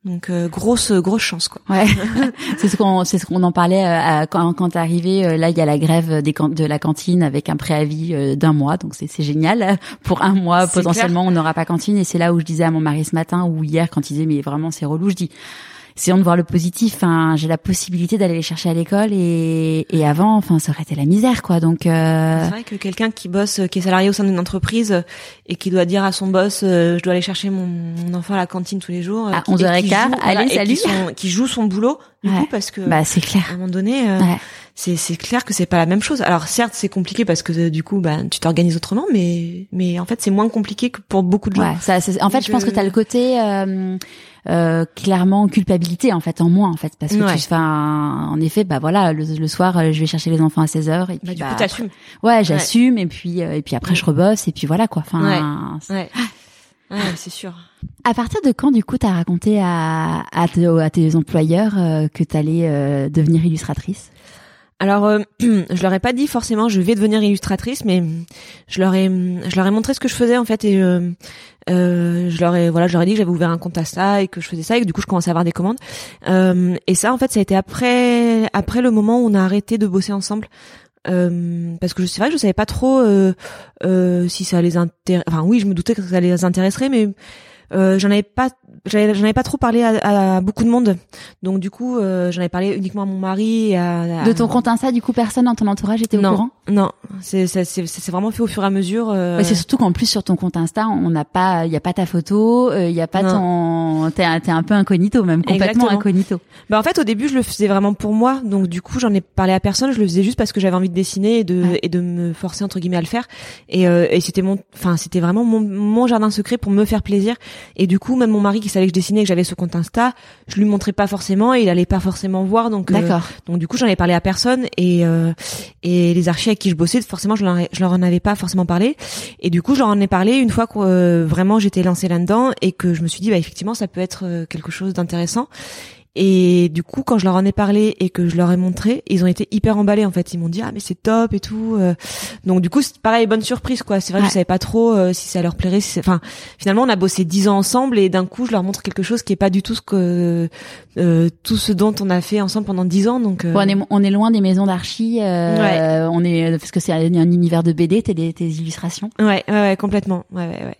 Donc euh, grosse grosse chance, quoi. Ouais, c'est ce qu'on c'est ce qu'on en parlait euh, quand quand t'es arrivé. euh, Là, il y a la grève des de la cantine avec un préavis euh, d'un mois, donc c'est c'est génial. Pour un mois, potentiellement, on n'aura pas cantine. Et c'est là où je disais à mon mari ce matin ou hier quand il disait mais vraiment c'est relou, je dis essayons de voir le positif. Enfin, j'ai la possibilité d'aller les chercher à l'école et et avant, enfin, ça aurait été la misère, quoi. Donc euh, C'est vrai que quelqu'un qui bosse, euh, qui est salarié au sein d'une entreprise euh, et qui doit dire à son boss, euh, je dois aller chercher mon, mon enfant à la cantine tous les jours, À qui- et qui 11h15, joue- allez, qui salut. sont- qui joue son boulot, du Ouais. coup, parce que bah c'est clair. à un moment donné, euh, Ouais. C'est c'est clair que c'est pas la même chose. Alors certes, c'est compliqué parce que euh, du coup, bah, tu t'organises autrement, mais mais en fait, c'est moins compliqué que pour beaucoup de gens. Ouais, ça, en fait, je pense que tu as le côté euh, euh, clairement culpabilité en fait en moins en fait parce que Ouais. tu enfin en effet bah voilà le, le soir euh, je vais chercher les enfants à 16h et puis Bah, du bah, coup, t'assumes. ouais j'assume et puis euh, et puis après je rebosse et puis voilà quoi enfin Ouais. Ouais, c'est sûr. à partir de quand du coup tu as raconté à à, te- à tes employeurs euh, que tu allais devenir illustratrice? Alors, euh, je leur ai pas dit forcément je vais devenir illustratrice, mais je leur ai, je leur ai montré ce que je faisais en fait et euh, euh, je leur ai, voilà, je leur ai dit que j'avais ouvert un compte Insta et que je faisais ça et que du coup je commençais à avoir des commandes. Euh, et ça, en fait, ça a été après, après le moment où on a arrêté de bosser ensemble. Euh, parce que je- c'est vrai que je savais pas trop euh, si ça les intéresse. Enfin, oui, je me doutais que ça les intéresserait, mais euh, j'en avais pas j'en avais pas trop parlé à, à beaucoup de monde donc du coup euh, j'en avais parlé uniquement à mon mari et à, à- de ton compte Insta du coup personne dans ton entourage était au courant non, c'est c'est vraiment fait au fur et à mesure. euh, Ouais, c'est surtout qu'en plus sur ton compte Insta, on n'a pas, il y a pas ta photo, il y a pas ton, t'es un- t'es un peu incognito même, complètement Exactement. incognito. Bah en fait au début je le faisais vraiment pour moi, donc du coup j'en ai parlé à personne. Je le faisais juste parce que j'avais envie de dessiner et de Ouais. et de me forcer entre guillemets à le faire. Et, euh, et c'était mon, enfin c'était vraiment mon, mon jardin secret pour me faire plaisir. Et du coup même mon mari qui savait que je dessinais, et que j'avais ce compte Insta, je lui montrais pas forcément et il allait pas forcément voir. Donc euh, D'accord. Donc du coup, j'en ai parlé à personne et euh, et les archis avec qui je bossais, forcément, je leur, je leur en avais pas forcément parlé. Et du coup, je leur en ai parlé une fois que euh, vraiment j'étais lancée là-dedans et que je me suis dit, bah effectivement, ça peut être quelque chose d'intéressant. Et du coup, quand je leur en ai parlé et que je leur ai montré, ils ont été hyper emballés en fait. Ils m'ont dit ah mais c'est top et tout. euh. Donc du coup, c'est pareil, bonne surprise quoi. C'est vrai que Ouais. je savais pas trop euh, si ça leur plairait. Si enfin, finalement, on a bossé dix ans ensemble et d'un coup, je leur montre quelque chose qui est pas du tout ce que euh, tout ce dont on a fait ensemble pendant dix ans. Donc euh, Bon, on est on est loin des maisons d'archi. Euh, On est parce que c'est un, un univers de BD, t'es des tes illustrations. Ouais, ouais, ouais, complètement. Ouais, ouais, ouais.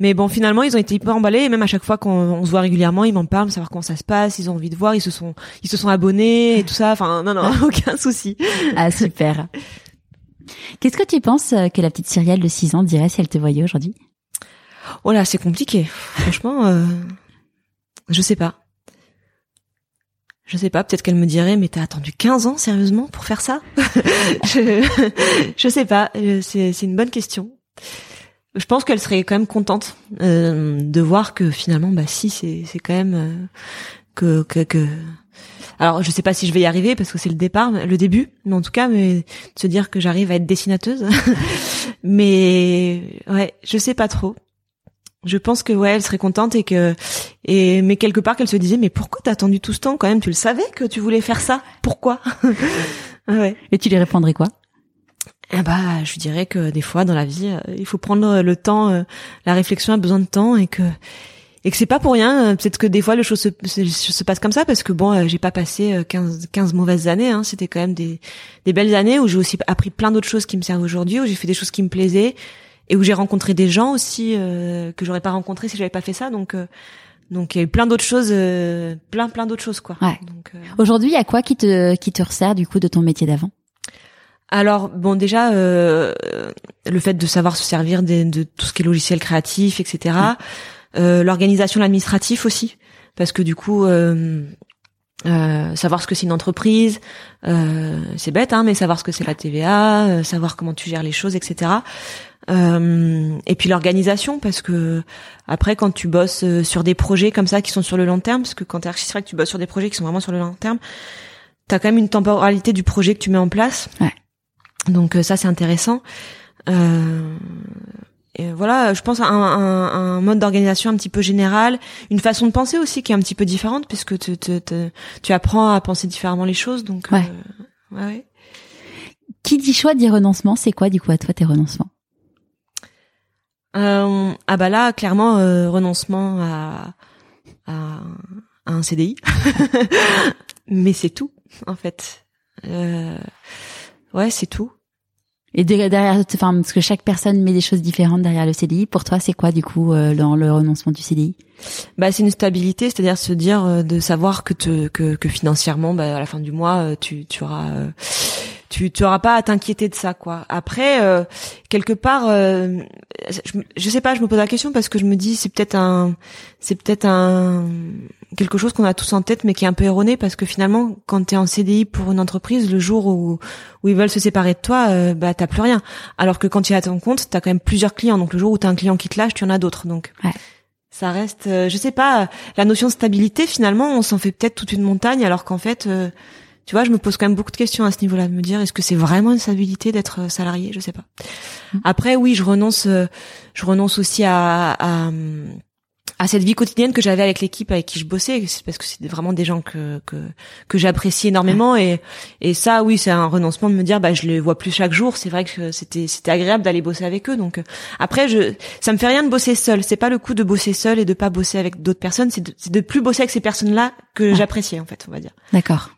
Mais bon, finalement, ils ont été hyper emballés. Et même à chaque fois qu'on on se voit régulièrement, ils m'en parlent, savoir comment ça se passe. Ils ont envie de voir. Ils se sont, ils se sont abonnés et tout ça. Enfin, non, non, aucun souci. Ah super. Qu'est-ce que tu penses euh, que la petite Cyrielle de 6 ans dirait si elle te voyait aujourd'hui? Oh là, c'est compliqué. Franchement, euh, je sais pas. Je sais pas. Peut-être qu'elle me dirait, mais t'as attendu 15 ans sérieusement pour faire ça? Je, je sais pas. Euh, C'est, une bonne question. Je pense qu'elle serait quand même contente euh, de voir que finalement, bah si, c'est, c'est quand même euh, que, que, que. Alors, je sais pas si je vais y arriver parce que c'est le départ, le début, mais en tout cas, mais de se dire que j'arrive à être dessinateuse. mais ouais, je sais pas trop. Je pense que ouais, elle serait contente et que et mais quelque part qu'elle se disait mais pourquoi t'as attendu tout ce temps quand même? Tu le savais que tu voulais faire ça Pourquoi? Ouais. Et tu lui répondrais quoi? Ah bah, je dirais que des fois dans la vie, euh, il faut prendre le temps, euh, la réflexion a besoin de temps et que et que c'est pas pour rien. euh, Peut-être que des fois les choses se, se, se passent comme ça parce que bon, euh, j'ai pas passé euh, 15 15 mauvaises années. Hein, C'était quand même des des belles années où j'ai aussi appris plein d'autres choses qui me servent aujourd'hui, où j'ai fait des choses qui me plaisaient et où j'ai rencontré des gens aussi euh, que j'aurais pas rencontrés si j'avais pas fait ça. Donc euh, donc il y a eu plein d'autres choses, euh, plein plein d'autres choses quoi. Ouais. Donc, euh, Aujourd'hui, il y a quoi qui te qui te resserre du coup de ton métier d'avant? Alors bon déjà euh, le fait de savoir se servir des- de, tout ce qui est logiciel créatif, etc. L'organisation, l'administratif aussi, parce que du coup euh, euh, savoir ce que c'est une entreprise, euh, c'est bête, hein, mais savoir ce que c'est la TVA, euh, savoir comment tu gères les choses, etc. Euh, et puis l'organisation, parce que après, quand tu bosses sur des projets comme ça qui sont sur le long terme, parce que quand t'es architecte, tu bosses sur des projets qui sont vraiment sur le long terme, t'as quand même une temporalité du projet que tu mets en place. Ouais. Donc ça, c'est intéressant. Et voilà, je pense à un, un, un mode d'organisation un petit peu général, une façon de penser aussi qui est un petit peu différente puisque tu, tu, tu apprends à penser différemment les choses. Donc, ouais. Euh, ouais. Qui dit choix dit renoncement. C'est quoi du coup à toi tes renoncements? Euh, Ah bah là, clairement, euh, renoncement à, à, à, un CDI. Mais c'est tout en fait. Euh, ouais, c'est tout. Et derrière, enfin, parce que chaque personne met des choses différentes derrière le CDI. Pour toi, c'est quoi du coup euh, dans le renoncement du CDI Bah, c'est une stabilité, c'est-à-dire se dire euh, de savoir que te, que, que financièrement, bah, à la fin du mois, euh, tu, tu auras tu tu auras pas à t'inquiéter de ça quoi. Après euh, quelque part euh, je, je, sais pas, je me pose la question parce que je me dis c'est peut-être un c'est peut-être un quelque chose qu'on a tous en tête mais qui est un peu erroné parce que finalement quand tu es en CDI pour une entreprise le jour où où ils veulent se séparer de toi euh, bah t'as plus rien. Alors que quand tu es à ton compte, tu as quand même plusieurs clients donc le jour où tu as un client qui te lâche, tu en as d'autres donc. Ouais. Ça reste euh, je sais pas la notion de stabilité finalement, on s'en fait peut-être toute une montagne alors qu'en fait tu vois, je me pose quand même beaucoup de questions à ce niveau-là, de me dire est-ce que c'est vraiment une stabilité d'être euh, salarié, je sais pas. Mmh. Après, oui, je renonce, euh, je renonce aussi à, à, à cette vie quotidienne que j'avais avec l'équipe avec qui je bossais, c'est parce que c'est vraiment des gens que que, que j'apprécie énormément et et ça, oui, c'est un renoncement de me dire bah je les vois plus chaque jour. C'est vrai que c'était c'était agréable d'aller bosser avec eux. Donc euh, après, je ça me fait rien de bosser seul. C'est pas le coup de bosser seul et de pas bosser avec d'autres personnes. C'est de, de plus bosser avec ces personnes-là que j'appréciais en fait, on va dire. D'accord.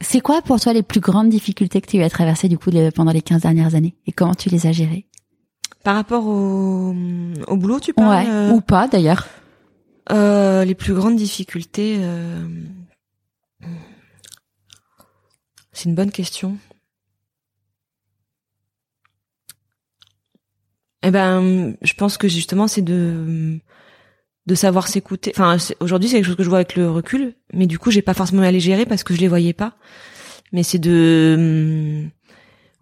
C'est quoi pour toi les plus grandes difficultés que tu as eu à traverser du coup pendant les 15 dernières années? Et comment tu les as gérées? Par rapport au, au boulot, tu parles ouais, euh... ou pas d'ailleurs. Euh, Les plus grandes difficultés, euh... c'est une bonne question. Eh ben, je pense que justement, c'est de de savoir s'écouter. Enfin, aujourd'hui, c'est quelque chose que je vois avec le recul, mais du coup, j'ai pas forcément à les gérer parce que je les voyais pas. Mais c'est de, hum,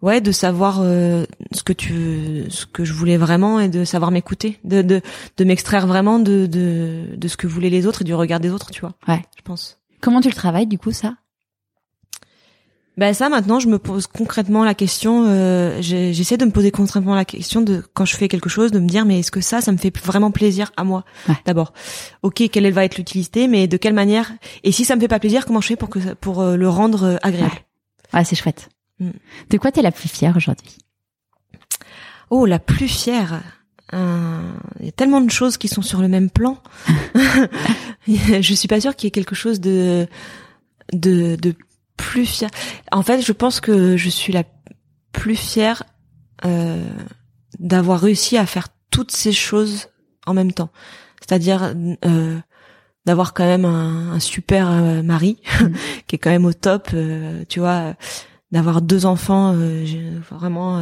ouais, de savoir euh, ce que tu, ce que je voulais vraiment et de savoir m'écouter, de de, de m'extraire vraiment de, de de ce que voulaient les autres et du regard des autres, tu vois. Ouais, je pense. Comment tu le travailles du coup ça? Ben ça maintenant je me pose concrètement la question euh, j'essaie de me poser concrètement la question de quand je fais quelque chose de me dire mais est-ce que ça ça me fait vraiment plaisir à moi ouais. d'abord? Ok quelle va être l'utilité mais de quelle manière? Et si ça me fait pas plaisir comment je fais pour que pour euh, le rendre euh, agréable? Ouais, ouais c'est chouette. Mm. de quoi t'es la plus fière aujourd'hui? Oh la plus fière? Euh, il y a tellement de choses qui sont sur le même plan. Je suis pas sûre qu'il y ait quelque chose de de, de plus fière. En fait, je pense que je suis la plus fière euh, d'avoir réussi à faire toutes ces choses en même temps. C'est-à-dire euh, d'avoir quand même un, un super euh, mari mmh. qui est quand même au top, euh, tu vois, d'avoir deux enfants, euh, vraiment,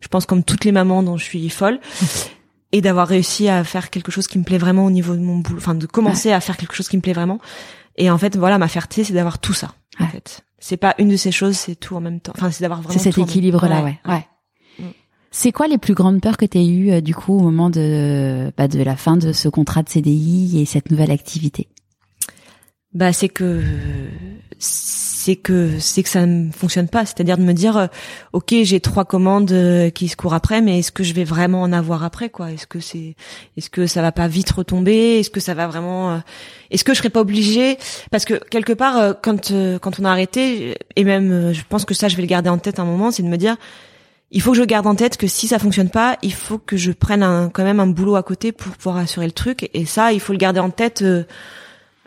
je pense comme toutes les mamans dont je suis folle. et d'avoir réussi à faire quelque chose qui me plaît vraiment au niveau de mon boulot, enfin de commencer ouais. à faire quelque chose qui me plaît vraiment. Et en fait, voilà, ma fierté, c'est d'avoir tout ça. En fait, c'est pas une de ces choses, c'est tout en même temps. Enfin, c'est d'avoir vraiment. C'est cet équilibre-là, ouais. ouais. ouais. C'est quoi les plus grandes peurs que tu as eues euh, du coup au moment de bah, de la fin de ce contrat de CDI et cette nouvelle activité? Bah, c'est que c'est que c'est que ça ne fonctionne pas. C'est-à-dire de me dire, euh, ok, j'ai trois commandes euh, qui se courent après, mais est-ce que je vais vraiment en avoir après, quoi? Est-ce que c'est, est-ce que ça va pas vite retomber? Est-ce que ça va vraiment euh, Est-ce que je serais pas obligée? Parce que quelque part, quand quand on a arrêté, et même, je pense que ça, je vais le garder en tête un moment, c'est de me dire, il faut que je garde en tête que si ça fonctionne pas, il faut que je prenne un, quand même un boulot à côté pour pouvoir assurer le truc. Et ça, il faut le garder en tête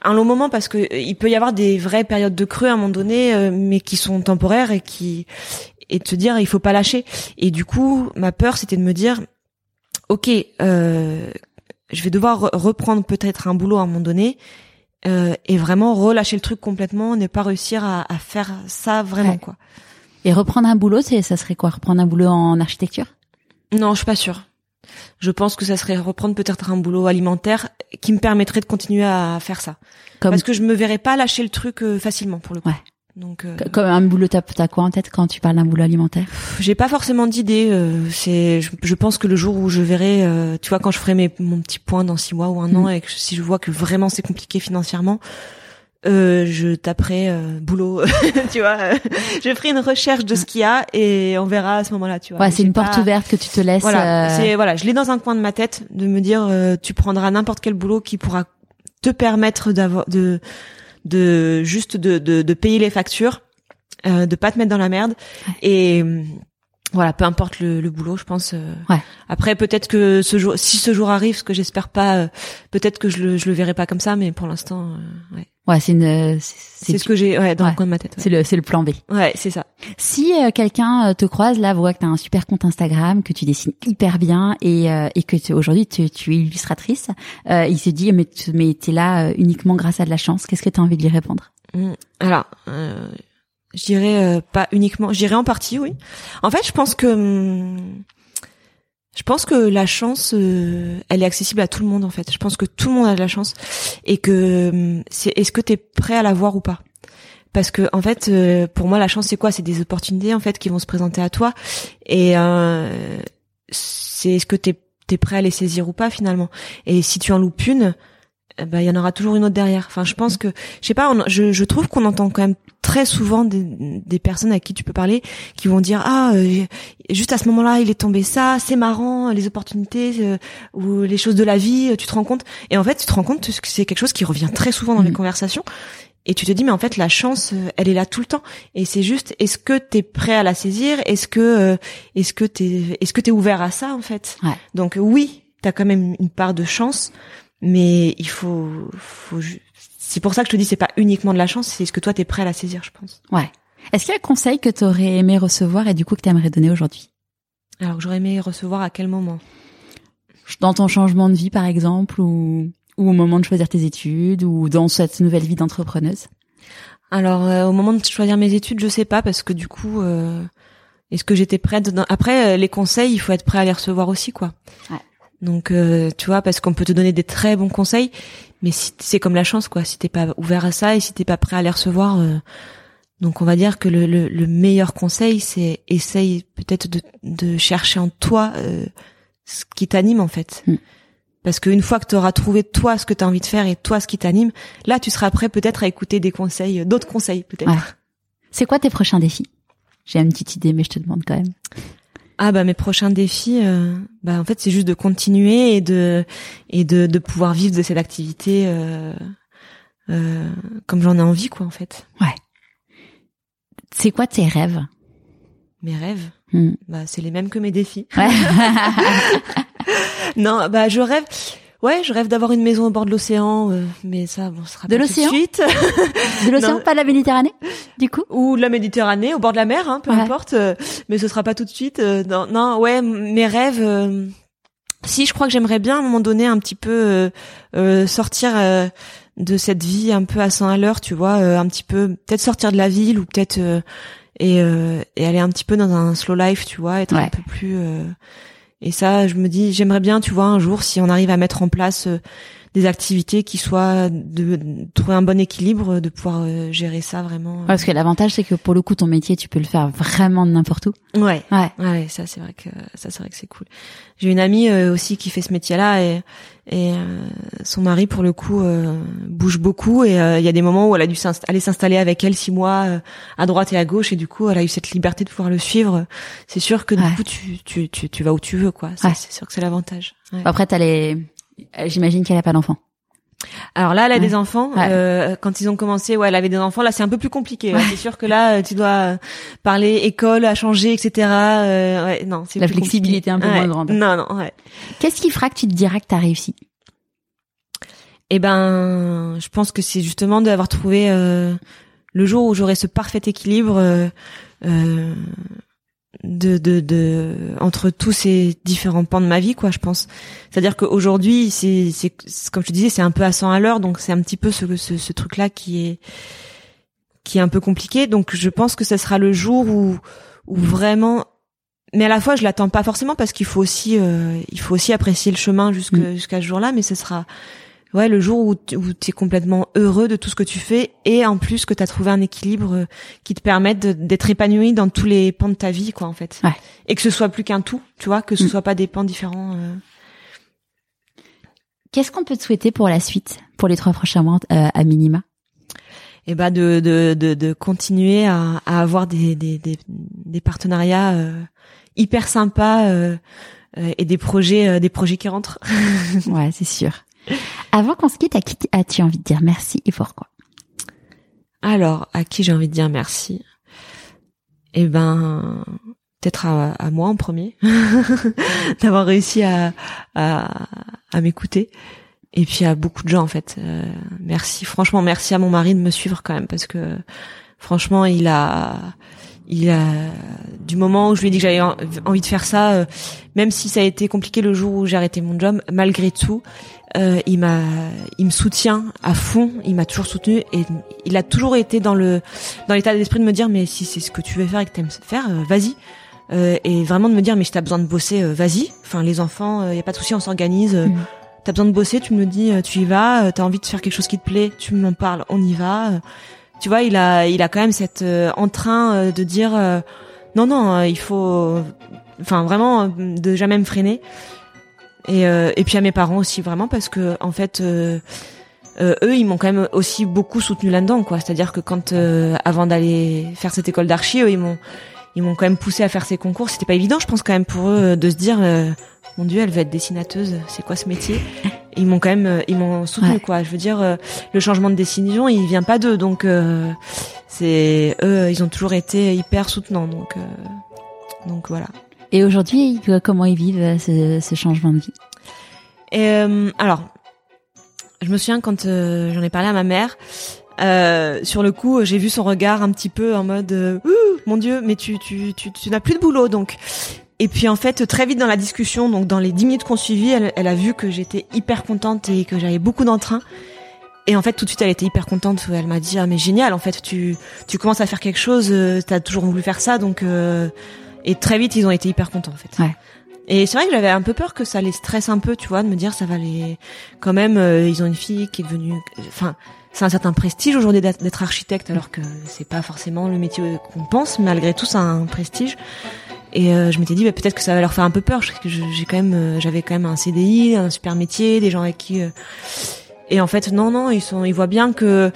un long moment parce que il peut y avoir des vraies périodes de creux à un moment donné, euh, mais qui sont temporaires et qui et de se dire il faut pas lâcher. Et du coup, ma peur c'était de me dire ok, euh, je vais devoir re reprendre peut-être un boulot à un moment donné euh, et vraiment relâcher le truc complètement, ne pas réussir à, à faire ça vraiment ouais. quoi. Et reprendre un boulot, c'est ça serait quoi Reprendre un boulot en architecture? Non, je suis pas sûre. Je pense que ça serait reprendre peut-être un boulot alimentaire qui me permettrait de continuer à faire ça. Comme, Parce que je me verrais pas lâcher le truc euh, facilement pour le coup. Ouais. Donc euh, comme un boulot, t'as quoi en tête quand tu parles d'un boulot alimentaire? J'ai pas forcément d'idée. euh, c'est, je, je pense que le jour où je verrai, euh, tu vois, quand je ferai mes, mon petit point dans six mois ou un Mm. an, et que si je vois que vraiment c'est compliqué financièrement, euh, je taperai euh, boulot. tu vois, euh, je ferai une recherche de ce qu'il y a et on verra à ce moment-là. Tu vois. Ouais, c'est une porte ouverte que tu te laisses. Voilà, euh, c'est voilà, je l'ai dans un coin de ma tête de me dire, euh, tu prendras n'importe quel boulot qui pourra te permettre d'avoir de de juste de, de de payer les factures, euh, de pas te mettre dans la merde et euh, voilà, peu importe le, le boulot, je pense. euh, Ouais. Après, peut-être que ce jour, si ce jour arrive, ce que j'espère pas, euh, peut-être que je le je le verrai pas comme ça, mais pour l'instant, euh, ouais. ouais, c'est une, c'est- ce que j'ai ouais, dans ouais. le coin de ma tête. c'est le, c'est le plan B. Ouais, c'est ça. Si euh, quelqu'un te croise là, voit que tu as un super compte Instagram, que tu dessines hyper bien et, euh, et que aujourd'hui tu, tu es illustratrice, euh, il se dit mais tu mais t'es là euh, uniquement grâce à de la chance. Qu'est-ce que tu as envie de lui répondre? Mm. Alors, euh, je dirais euh, pas uniquement, je dirais en partie, oui. En fait, je pense que hum, je pense que la chance, euh, elle est accessible à tout le monde en fait. Je pense que tout le monde a de la chance et que hum, c'est est-ce que t'es prêt à la voir ou pas? Parce que en fait euh, pour moi la chance c'est quoi? C'est des opportunités en fait qui vont se présenter à toi et euh, c'est est-ce que t'es t'es prêt à les saisir ou pas finalement? Et si tu en loupes une eh ben il y en aura toujours une autre derrière. Enfin je pense que je sais pas on- je, je trouve qu'on entend quand même très souvent des, des personnes à qui tu peux parler qui vont dire ah euh, juste à ce moment-là il est tombé ça c'est marrant les opportunités euh, ou les choses de la vie tu te rends compte. Et en fait tu te rends compte que c'est quelque chose qui revient très souvent dans les Mhm. conversations. Et tu te dis mais en fait la chance euh, elle est là tout le temps. Et c'est juste est-ce que t'es prêt à la saisir? Est-ce que euh, est-ce que t'es est-ce que t'es ouvert à ça en fait? Ouais. donc oui t'as quand même une part de chance mais il faut faut c'est pour ça que je te dis c'est pas uniquement de la chance c'est est-ce que toi t'es prêt à la saisir je pense Ouais. Est-ce qu'il y a un conseil que tu aurais aimé recevoir et du coup que tu aimerais donner aujourd'hui? Alors j'aurais aimé recevoir à quel moment? Dans ton changement de vie par exemple ou ou au moment de choisir tes études ou dans cette nouvelle vie d'entrepreneuse? Alors euh, au moment de choisir mes études, je sais pas parce que du coup, euh, est-ce que j'étais prête dans- Après, euh, les conseils, il faut être prêt à les recevoir aussi, quoi. Ouais. Donc, euh, tu vois, parce qu'on peut te donner des très bons conseils, mais si c'est comme la chance, quoi. Si t'es pas ouvert à ça et si t'es pas prêt à les recevoir, euh, donc on va dire que le, le, le meilleur conseil, c'est essaye peut-être de, de chercher en toi euh, ce qui t'anime en fait. Mm. Parce qu'une fois que tu auras trouvé toi ce que tu as envie de faire et toi ce qui t'anime, là tu seras prêt peut-être à écouter des conseils, d'autres conseils peut-être. Ouais. C'est quoi tes prochains défis? J'ai une petite idée mais je te demande quand même. Ah bah mes prochains défis, euh, bah en fait c'est juste de continuer et de et de, de pouvoir vivre de cette activité euh, euh, comme j'en ai envie quoi en fait. C'est quoi tes rêves? Mes rêves, Hmm. bah c'est les mêmes que mes défis. Ouais. Non, bah je rêve. Ouais, je rêve d'avoir une maison au bord de l'océan, euh, mais ça, bon, ce sera De pas tout l'océan suite. de l'océan, pas de la Méditerranée Du coup Ou de la Méditerranée, au bord de la mer, hein, peu Ouais. importe. euh, mais ce sera pas tout de suite. euh, non, non, ouais, mes rêves. euh, si, je crois que j'aimerais bien à un moment donné un petit peu euh, euh, sortir euh, de cette vie un peu à 100 à l'heure, tu vois, euh, un petit peu, peut-être sortir de la ville ou peut-être euh, et, euh, et aller un petit peu dans un slow life, tu vois, être Ouais. un peu plus. Et ça, je me dis, j'aimerais bien, tu vois, un jour, si on arrive à mettre en place euh, des activités qui soient de, de trouver un bon équilibre, de pouvoir euh, gérer ça vraiment. Ouais, Parce que l'avantage c'est que pour le coup ton métier tu peux le faire vraiment n'importe où. Ouais. Ouais. Ouais, ça c'est vrai que ça c'est vrai que c'est cool. J'ai une amie euh, aussi qui fait ce métier-là et et euh, son mari pour le coup euh, bouge beaucoup et euh, il y a des moments où elle a dû aller s'installer avec elle six mois euh, à droite et à gauche et du coup elle a eu cette liberté de pouvoir le suivre. C'est sûr que du Ouais. coup tu, tu tu tu vas où tu veux quoi. Ouais. C'est sûr que c'est l'avantage. Ouais. Après t'as les, euh, j'imagine qu'elle a pas d'enfant. Alors là, elle a Ouais. des enfants. Ouais. Euh, quand ils ont commencé, ouais, elle avait des enfants. Là, c'est un peu plus compliqué. ouais. C'est sûr que là, euh, tu dois euh, parler école, à changer, etc. Euh, ouais, non, c'est La plus flexibilité compliqué. un peu moins grande. Non, non, ouais. Qu'est-ce qui fera que tu te diras que t'as réussi? Eh ben, je pense que c'est justement d'avoir trouvé euh, le jour où j'aurai ce parfait équilibre euh, euh, de, de, de entre tous ces différents pans de ma vie, quoi. Je pense. C'est-à-dire qu'aujourd'hui, c'est, c'est, c'est- comme je te disais, c'est un peu à 100 à l'heure, donc c'est un petit peu ce, ce, ce truc-là qui est qui est un peu compliqué. Donc, je pense que ce sera le jour où où vraiment mais à la fois je l'attends pas forcément parce qu'il faut aussi euh, il faut aussi apprécier le chemin jusque Mm. jusqu'à ce jour-là mais ce sera ouais le jour où tu es complètement heureux de tout ce que tu fais et en plus que tu as trouvé un équilibre euh, qui te permette d'être épanoui dans tous les pans de ta vie quoi en fait Ouais. et que ce soit plus qu'un tout tu vois que ce Mm. soit pas des pans différents euh. Qu'est-ce qu'on peut te souhaiter pour la suite, pour les trois prochains mois euh, à minima? Et bah de de de, de continuer à, à avoir des des des, des partenariats euh, hyper sympas et des projets euh, des projets qui rentrent Ouais, c'est sûr. Avant qu'on se quitte, à qui as-tu envie de dire merci et pourquoi? Alors, à qui j'ai envie de dire merci? Eh ben, peut-être à, moi en premier, d'avoir réussi à, à, à m'écouter. Et puis à beaucoup de gens en fait. Euh, merci, franchement, merci à mon mari de me suivre quand même parce que franchement, il a, il a du moment où je lui ai dit que j'avais en- envie de faire ça, euh, même si ça a été compliqué le jour où j'ai arrêté mon job, malgré tout, euh, il m'a, il me soutient à fond. Il m'a toujours soutenu et il a toujours été dans le, dans l'état d'esprit de me dire mais si c'est ce que tu veux faire et que t'aimes faire, euh, vas-y. Euh, et vraiment de me dire mais si t'as besoin de bosser, euh, vas-y. Enfin les enfants, euh, y a pas de souci, on s'organise. Mhm. T'as besoin de bosser, tu me le dis, tu y vas. T'as envie de faire quelque chose qui te plaît, tu m'en parles, on y va. Tu vois, il a, il a quand même cette euh, entrain de dire non non, il faut, enfin vraiment de jamais me freiner. Et, euh, et puis à mes parents aussi vraiment parce que en fait euh, euh, eux ils m'ont quand même aussi beaucoup soutenu là-dedans quoi. C'est-à-dire que quand euh, avant d'aller faire cette école d'archi eux ils m'ont ils m'ont quand même poussé à faire ces concours. C'était pas évident je pense quand même pour eux euh, de se dire euh, mon dieu elle veut être dessinateuse c'est quoi ce métier? Et ils m'ont quand même ils m'ont soutenu Ouais. quoi. Je veux dire euh, le changement de décision il vient pas d'eux donc euh, c'est eux ils ont toujours été hyper soutenants donc euh, donc voilà Et aujourd'hui, euh, comment ils vivent euh, ce, ce changement de vie? Euh, alors, je me souviens quand euh, j'en ai parlé à ma mère. euh, sur le coup, j'ai vu son regard un petit peu en mode euh, mon Dieu, mais tu tu tu, tu n'as plus de boulot donc. Et puis en fait, très vite dans la discussion, donc dans les dix minutes qu'on suivit, elle, elle a vu que j'étais hyper contente et que j'avais beaucoup d'entrain. Et en fait, tout de suite, elle était hyper contente. Elle m'a dit ah mais génial, en fait, tu tu commences à faire quelque chose, euh, t'as toujours voulu faire ça, donc et très vite, ils ont été hyper contents en fait. Ouais. Et c'est vrai que j'avais un peu peur que ça les stresse un peu, tu vois, de me dire ça va les quand même euh, ils ont une fille qui est devenue enfin c'est un certain prestige aujourd'hui d'être architecte alors que c'est pas forcément le métier qu'on pense malgré tout c'est un prestige. Et euh, je m'étais dit bah, peut-être que ça va leur faire un peu peur parce que j'ai quand même euh, j'avais quand même un CDI, un super métier, des gens avec qui euh, et en fait non non, ils sont ils voient bien que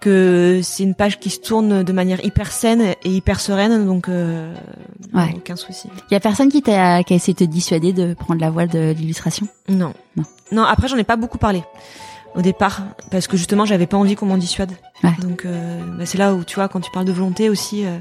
que c'est une page qui se tourne de manière hyper saine et hyper sereine donc euh, Ouais. aucun souci. Il y a personne qui t'a qui a essayé de te dissuader de prendre la voile de l'illustration? Non. Non. Non, après j'en ai pas beaucoup parlé au départ parce que justement j'avais pas envie qu'on m'en dissuade. Ouais. Donc euh, bah, c'est là où tu vois quand tu parles de volonté aussi euh,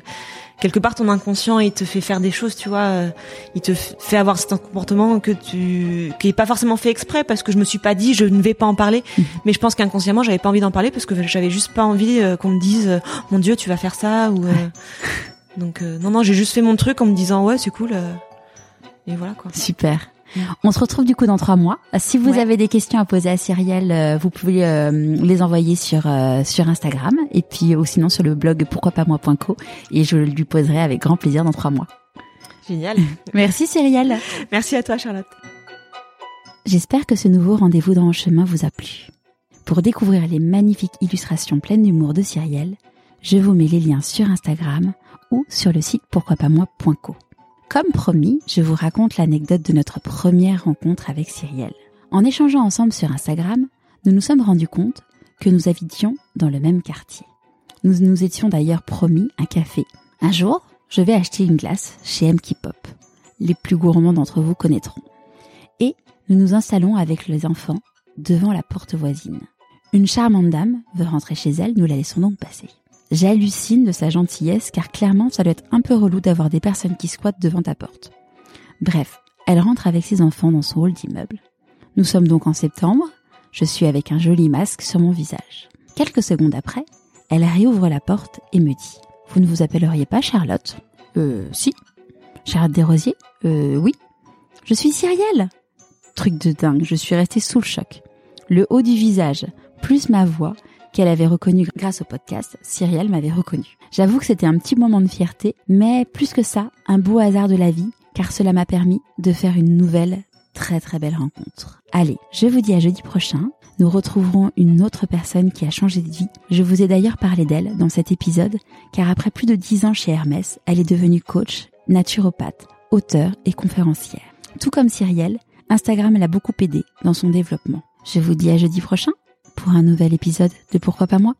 quelque part ton inconscient il te fait faire des choses, tu vois, euh, il te fait avoir certains comportements que tu qui est pas forcément fait exprès parce que je me suis pas dit je ne vais pas en parler, Mhm. mais je pense qu'inconsciemment j'avais pas envie d'en parler parce que j'avais juste pas envie euh, qu'on me dise euh, Oh, mon dieu, tu vas faire ça ou euh, donc euh, non non, j'ai juste fait mon truc en me disant ouais, c'est cool euh, et voilà quoi. Super. Mm. On se retrouve du coup dans trois mois. Si vous Ouais. avez des questions à poser à Cyrielle, euh, vous pouvez euh, les envoyer sur euh, sur Instagram et puis ou sinon sur le blog pourquoipasmoi.co et je lui poserai avec grand plaisir dans trois mois. Génial. Merci Cyrielle. Merci à toi Charlotte. J'espère que ce nouveau rendez-vous dans le chemin vous a plu. Pour découvrir les magnifiques illustrations pleines d'humour de Cyrielle, je vous mets les liens sur Instagram ou sur le site pourquoipasmoi.co. Comme promis, je vous raconte l'anecdote de notre première rencontre avec Cyrielle. En échangeant ensemble sur Instagram, nous nous sommes rendus compte que nous habitions dans le même quartier. Nous nous étions d'ailleurs promis un café. Un jour, je vais acheter une glace chez M. Pop. Les plus gourmands d'entre vous connaîtront. Et nous nous installons avec les enfants devant la porte voisine. Une charmante dame veut rentrer chez elle, nous la laissons donc passer. J'hallucine de sa gentillesse car clairement ça doit être un peu relou d'avoir des personnes qui squattent devant ta porte. Bref, elle rentre avec ses enfants dans son hall d'immeuble. Nous sommes donc en septembre, je suis avec un joli masque sur mon visage. Quelques secondes après, elle réouvre la porte et me dit « Vous ne vous appelleriez pas Charlotte ?»« Euh, si. »« Charlotte Desrosiers ?»« Euh, oui. »« Je suis Cyrielle !» Truc de dingue, je suis restée sous le choc. Le haut du visage, plus ma voix, qu'elle avait reconnue grâce au podcast, Cyrielle m'avait reconnue. J'avoue que c'était un petit moment de fierté, mais plus que ça, un beau hasard de la vie, car cela m'a permis de faire une nouvelle très très belle rencontre. Allez, je vous dis à jeudi prochain. Nous retrouverons une autre personne qui a changé de vie. Je vous ai d'ailleurs parlé d'elle dans cet épisode, car après plus de 10 ans chez Hermès, elle est devenue coach, naturopathe, auteur et conférencière. Tout comme Cyrielle, Instagram l'a beaucoup aidé dans son développement. Je vous dis à jeudi prochain pour un nouvel épisode de Pourquoi pas moi?